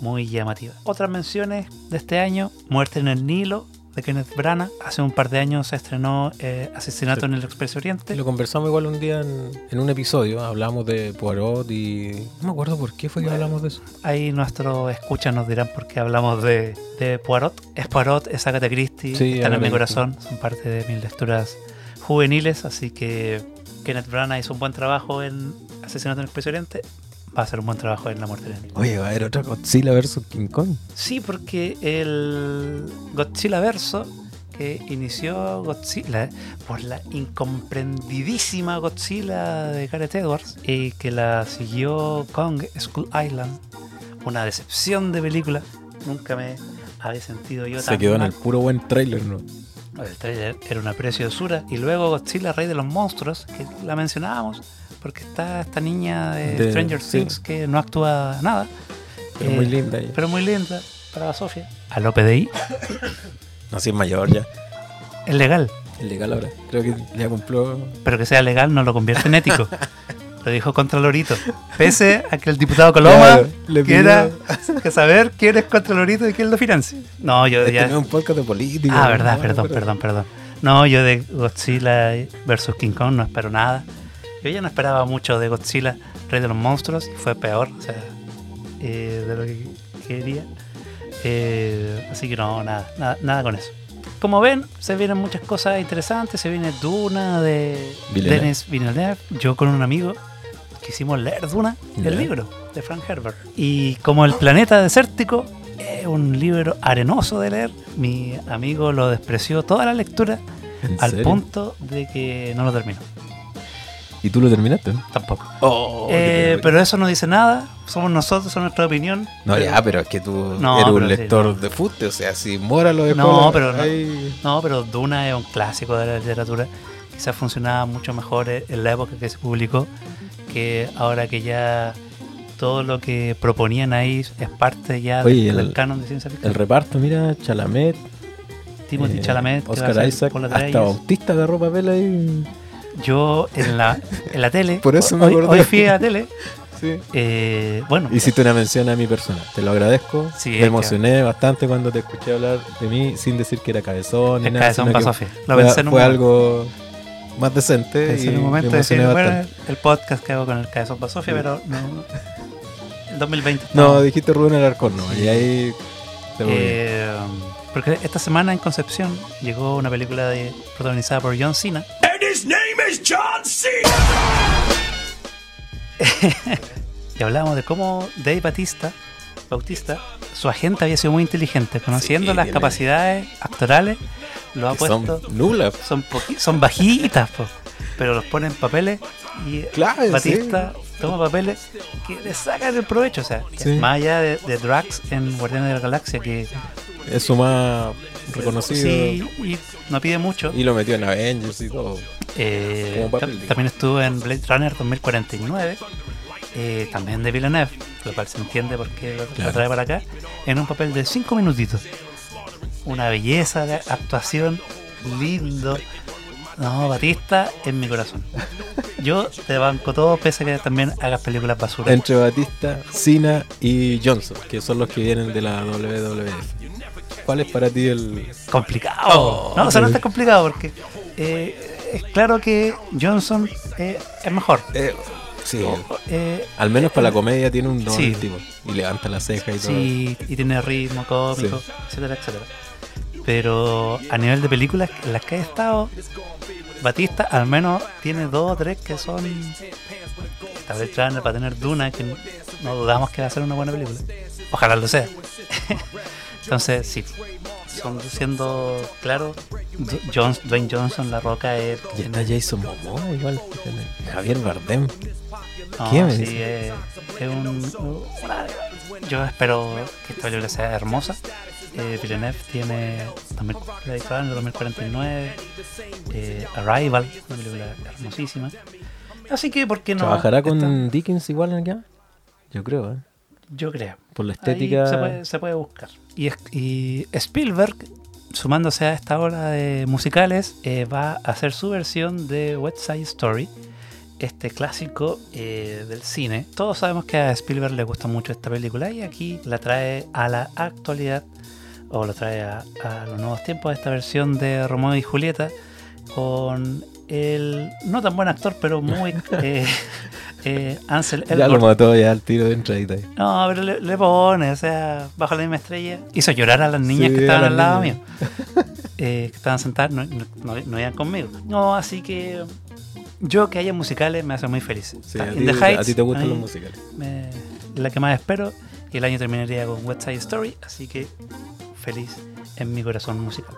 muy llamativa. Otras menciones de este año, Muerte en el Nilo, de Kenneth Branagh. Hace un par de años se estrenó eh, Asesinato Sí. en el Expreso Oriente. Lo conversamos igual un día en, en un episodio. Hablamos de Poirot y. No me acuerdo por qué fue que hablamos de eso. Ahí nuestros escuchas nos dirán por qué hablamos de, de Poirot. Es Poirot, es Agatha Christie, Sí, están en mi corazón, son parte de mis lecturas juveniles, así que Kenneth Branagh hizo un buen trabajo en Asesinato en el Expreso Oriente, va a hacer un buen trabajo en La Muerte en el Nilo. Oye, va a haber otra Godzilla versus King Kong. Sí, porque el Godzilla Verso que inició Godzilla por la incomprendidísima Godzilla de Gareth Edwards y que la siguió Kong Skull Island, una decepción de película. Nunca me había sentido yo Se tan quedó en el puro buen trailer, ¿no? El trailer era una preciosura. Y luego Godzilla, Rey de los Monstruos, que la mencionábamos, porque está esta niña de, De- Stranger sí. Things que no actúa nada. Pero Eh, muy linda. ella. Pero muy linda para la Sofía. A lo PDI No, si es mayor ya. es legal, Es legal ahora. Creo que ya cumplió. pero que sea legal no lo convierte en ético. Lo dijo Contralorito. Pese a que el diputado Coloma Claro, le quiera que saber quién es Contralorito y quién lo financia. No, yo Este ya. no es un podcast de política. Ah, verdad, No, perdón, pero- perdón, perdón. No, yo de Godzilla versus King Kong no espero nada. Yo ya no esperaba mucho de Godzilla, Rey de los Monstruos, y fue peor, o sea, eh, de lo que quería. Eh, así que no, nada, nada, nada con eso. Como ven, se vienen muchas cosas interesantes. Se viene Duna de Villeneuve. Denis Villeneuve. Yo con un amigo quisimos leer Duna, el libro de Frank Herbert. Y como El planeta desértico es un libro arenoso de leer, mi amigo lo despreció toda la lectura ¿En al serio? punto de que no lo terminó. ¿Y tú lo terminaste? Tampoco. Oh, Eh, pero eso no dice nada. Somos nosotros, es nuestra opinión. No, ya, pero es que tú No, eres un sí, lector no. de fútbol, o sea, si Mora lo dejó. No, pero no. ahí- No, pero Duna es un clásico de la literatura. Quizás funcionaba mucho mejor en la época que se publicó que ahora que ya todo lo que proponían ahí es parte ya Oye, del, el- canon de ciencia ficción. El reparto, mira, Chalamet, Timothy eh, Chalamet, Oscar Isaac, hasta. Bautista agarró papel ahí. Yo en la, en la tele, Por eso me hoy, acordé. hoy fui a la tele, Sí. eh, bueno, Hiciste una mención a mi persona, te lo agradezco. Sí, me que- emocioné bastante cuando te escuché hablar de mí sin decir que era cabezón ni el nada. cabezón Sofía. Lo fue, pensé en un fue algo más decente Pensé y en un momento me de decir, emocioné bueno, bastante. el podcast que hago con el cabezón para Sofía, Sí. pero no. El 2020. No, dijiste Rubén Alarcón, no, y ahí te moví. Eh, porque esta semana en Concepción llegó una película de, protagonizada por John Cena. And his name is John C. Y hablábamos de cómo Dave Batista, Bautista, su agente había sido muy inteligente, conociendo Sí, las tiene- capacidades actorales, lo ha Que son puesto. nulas. Son, bajitas, po, pero los pone en papeles y Claro, Batista toma papeles que le sacan el provecho. O sea, Sí. más allá de, de Drax en Guardianes de la Galaxia, que Es su más reconocido. sí y no pide mucho. Y lo metió en Avengers y todo. Eh, también estuvo en Blade Runner 2049, eh, también de Villeneuve, lo cual se entiende por qué lo, lo trae para acá, en un papel de 5 minutitos. Una belleza de actuación, lindo. No, Batista en mi corazón. Yo te banco todo, pese a que también hagas películas basura. Entre Batista, Cena y Johnson, que son los que vienen de la WWF. ¿Cuál es para ti el. complicado. Oh, no, o sea, no está complicado porque eh, es claro que Johnson eh, es mejor. Eh, sí, O- eh, al menos para la comedia tiene un don Sí. tipo. Y levanta la ceja y todo. Sí, y tiene ritmo cómico, Sí. etcétera, etcétera. Pero a nivel de películas en las que he estado, Batista al menos tiene dos o tres que son. Tal vez Runner para tener Duna, que no dudamos que va a ser una buena película. Ojalá lo sea. Entonces, sí, son siendo claros, Du- Jones- Dwayne Johnson, La Roca, es. Y está Jason Momoa igual. Javier Bardem. No, ¿Qué me sí, dice? es, es un, yo espero que esta película sea hermosa. Eh, Villeneuve tiene 2000 Blade Runner 2049, eh, Arrival, una película hermosísima. Así que, ¿por qué no? ¿Trabajará con Esta- Dickens igual acá? Yo creo, ¿eh? Yo creo. Por la estética. se, puede, se puede buscar. Y Spielberg, sumándose a esta ola de musicales, eh, va a hacer su versión de West Side Story, este clásico eh, del cine. Todos sabemos que a Spielberg le gusta mucho esta película y aquí la trae a la actualidad o lo trae a, a los nuevos tiempos esta versión de Romeo y Julieta con el no tan buen actor pero muy eh, eh, Ansel Ya lo Elgort mató ya al tiro de entradita ahí. no, pero le, le pone, o sea, bajo la misma estrella. Hizo llorar a las niñas Sí, que estaban al lado mío. Eh, que estaban sentadas, no, no, no- iban conmigo. No, así que yo que haya musicales me hace muy feliz. Sí, a, ti, a te gustan los musicales. me- la que más espero. Y el año terminaría con West Side Story, así que feliz en mi corazón musical.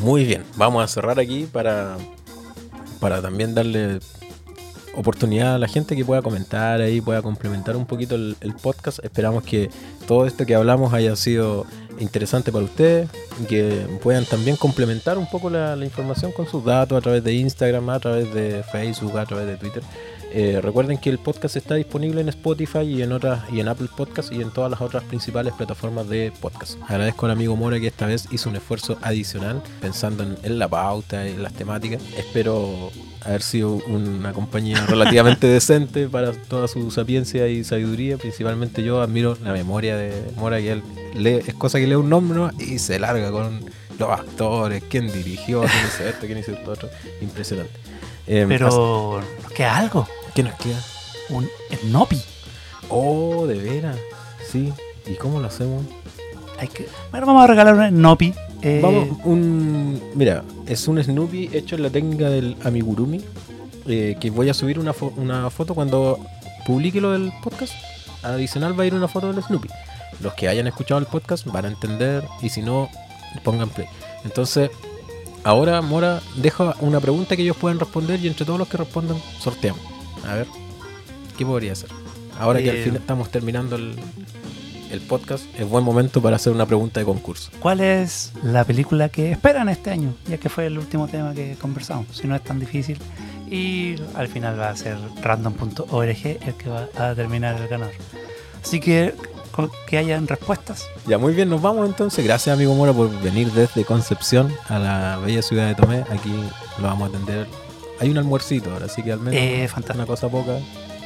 Muy bien, vamos a cerrar aquí para, para también darle oportunidad a la gente que pueda comentar ahí, pueda complementar un poquito el, podcast. Esperamos que todo esto que hablamos haya sido interesante para ustedes que puedan también complementar un poco la, información con sus datos a través de Instagram, a través de Facebook, a través de Twitter. Eh, recuerden que el podcast está disponible en Spotify y en otras y en Apple Podcast y en todas las otras principales plataformas de podcast. Agradezco al amigo Mora que esta vez hizo un esfuerzo adicional pensando en, en la pauta en las temáticas. Espero haber sido una compañía relativamente decente para toda su sapiencia y sabiduría. Principalmente yo admiro la memoria de Mora que él lee, es cosa que lee un nombre ¿no? y se larga con los actores, quién dirigió, quién hizo esto, quién hizo esto otro. Impresionante. Eh, Pero nos queda algo. ¿Qué nos queda? Un Snoopy. Oh, de veras. Sí. ¿Y cómo lo hacemos? Hay que... Bueno, vamos a regalar un Snoopy. Eh, Vamos, un. Mira, es un Snoopy hecho en la técnica del amigurumi. eh, que voy a subir una, fo- una foto cuando publique lo del podcast. Adicional va a ir una foto del Snoopy. Los que hayan escuchado el podcast van a entender. Y si no, pongan play. Entonces, ahora Mora deja una pregunta que ellos pueden responder. Y entre todos los que respondan, sorteamos. A ver, ¿qué podría ser? Ahora que al Eh, fin estamos terminando el, el podcast, es buen momento para hacer una pregunta de concurso. ¿Cuál es la película que esperan este año? Ya que fue el último tema que conversamos. Si no es tan difícil. Y al final va a ser random.org el que va a determinar el ganador. Así que que hayan respuestas. Ya, muy bien, nos vamos entonces. Gracias, amigo Mora, por venir desde Concepción a la bella ciudad de Tomé. Aquí lo vamos a atender. Hay un almuercito ahora, así que al menos Eh, una cosa poca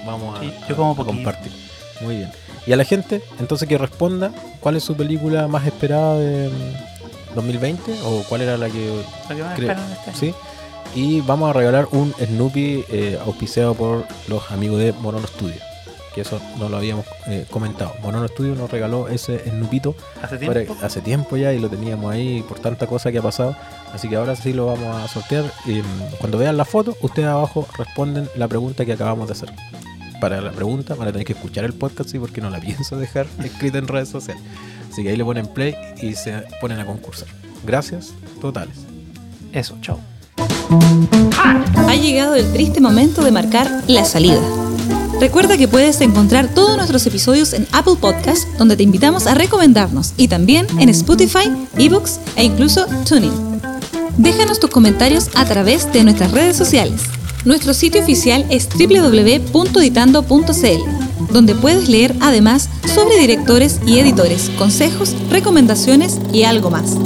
vamos a, Sí, yo como a poquito. compartir. Muy bien. Y a la gente, entonces que responda cuál es su película más esperada de mm, 2020 o cuál era la que que más este. Sí. Y vamos a regalar un Snoopy eh, auspiciado por los amigos de Monono Studio. Que eso no lo habíamos eh, comentado. Monono Studio nos regaló ese Snoopito Hace para- tiempo. hace tiempo ya y lo teníamos ahí por tanta cosa que ha pasado. Así que ahora sí lo vamos a sortear. Y, mm, cuando vean la foto, ustedes abajo responden la pregunta que acabamos de hacer. Para la pregunta van a tener que escuchar el podcast, sí, porque no la pienso dejar escrita en redes sociales. Así que ahí le ponen play y se ponen a concursar. Gracias totales. Eso, chao. Ha llegado el triste momento de marcar la salida. Recuerda que puedes encontrar todos nuestros episodios en Apple Podcast, donde te invitamos a recomendarnos, y también en Spotify, eBooks e incluso TuneIn. Déjanos tus comentarios a través de nuestras redes sociales. Nuestro sitio oficial es www.editando.cl, donde puedes leer además sobre directores y editores, consejos, recomendaciones y algo más.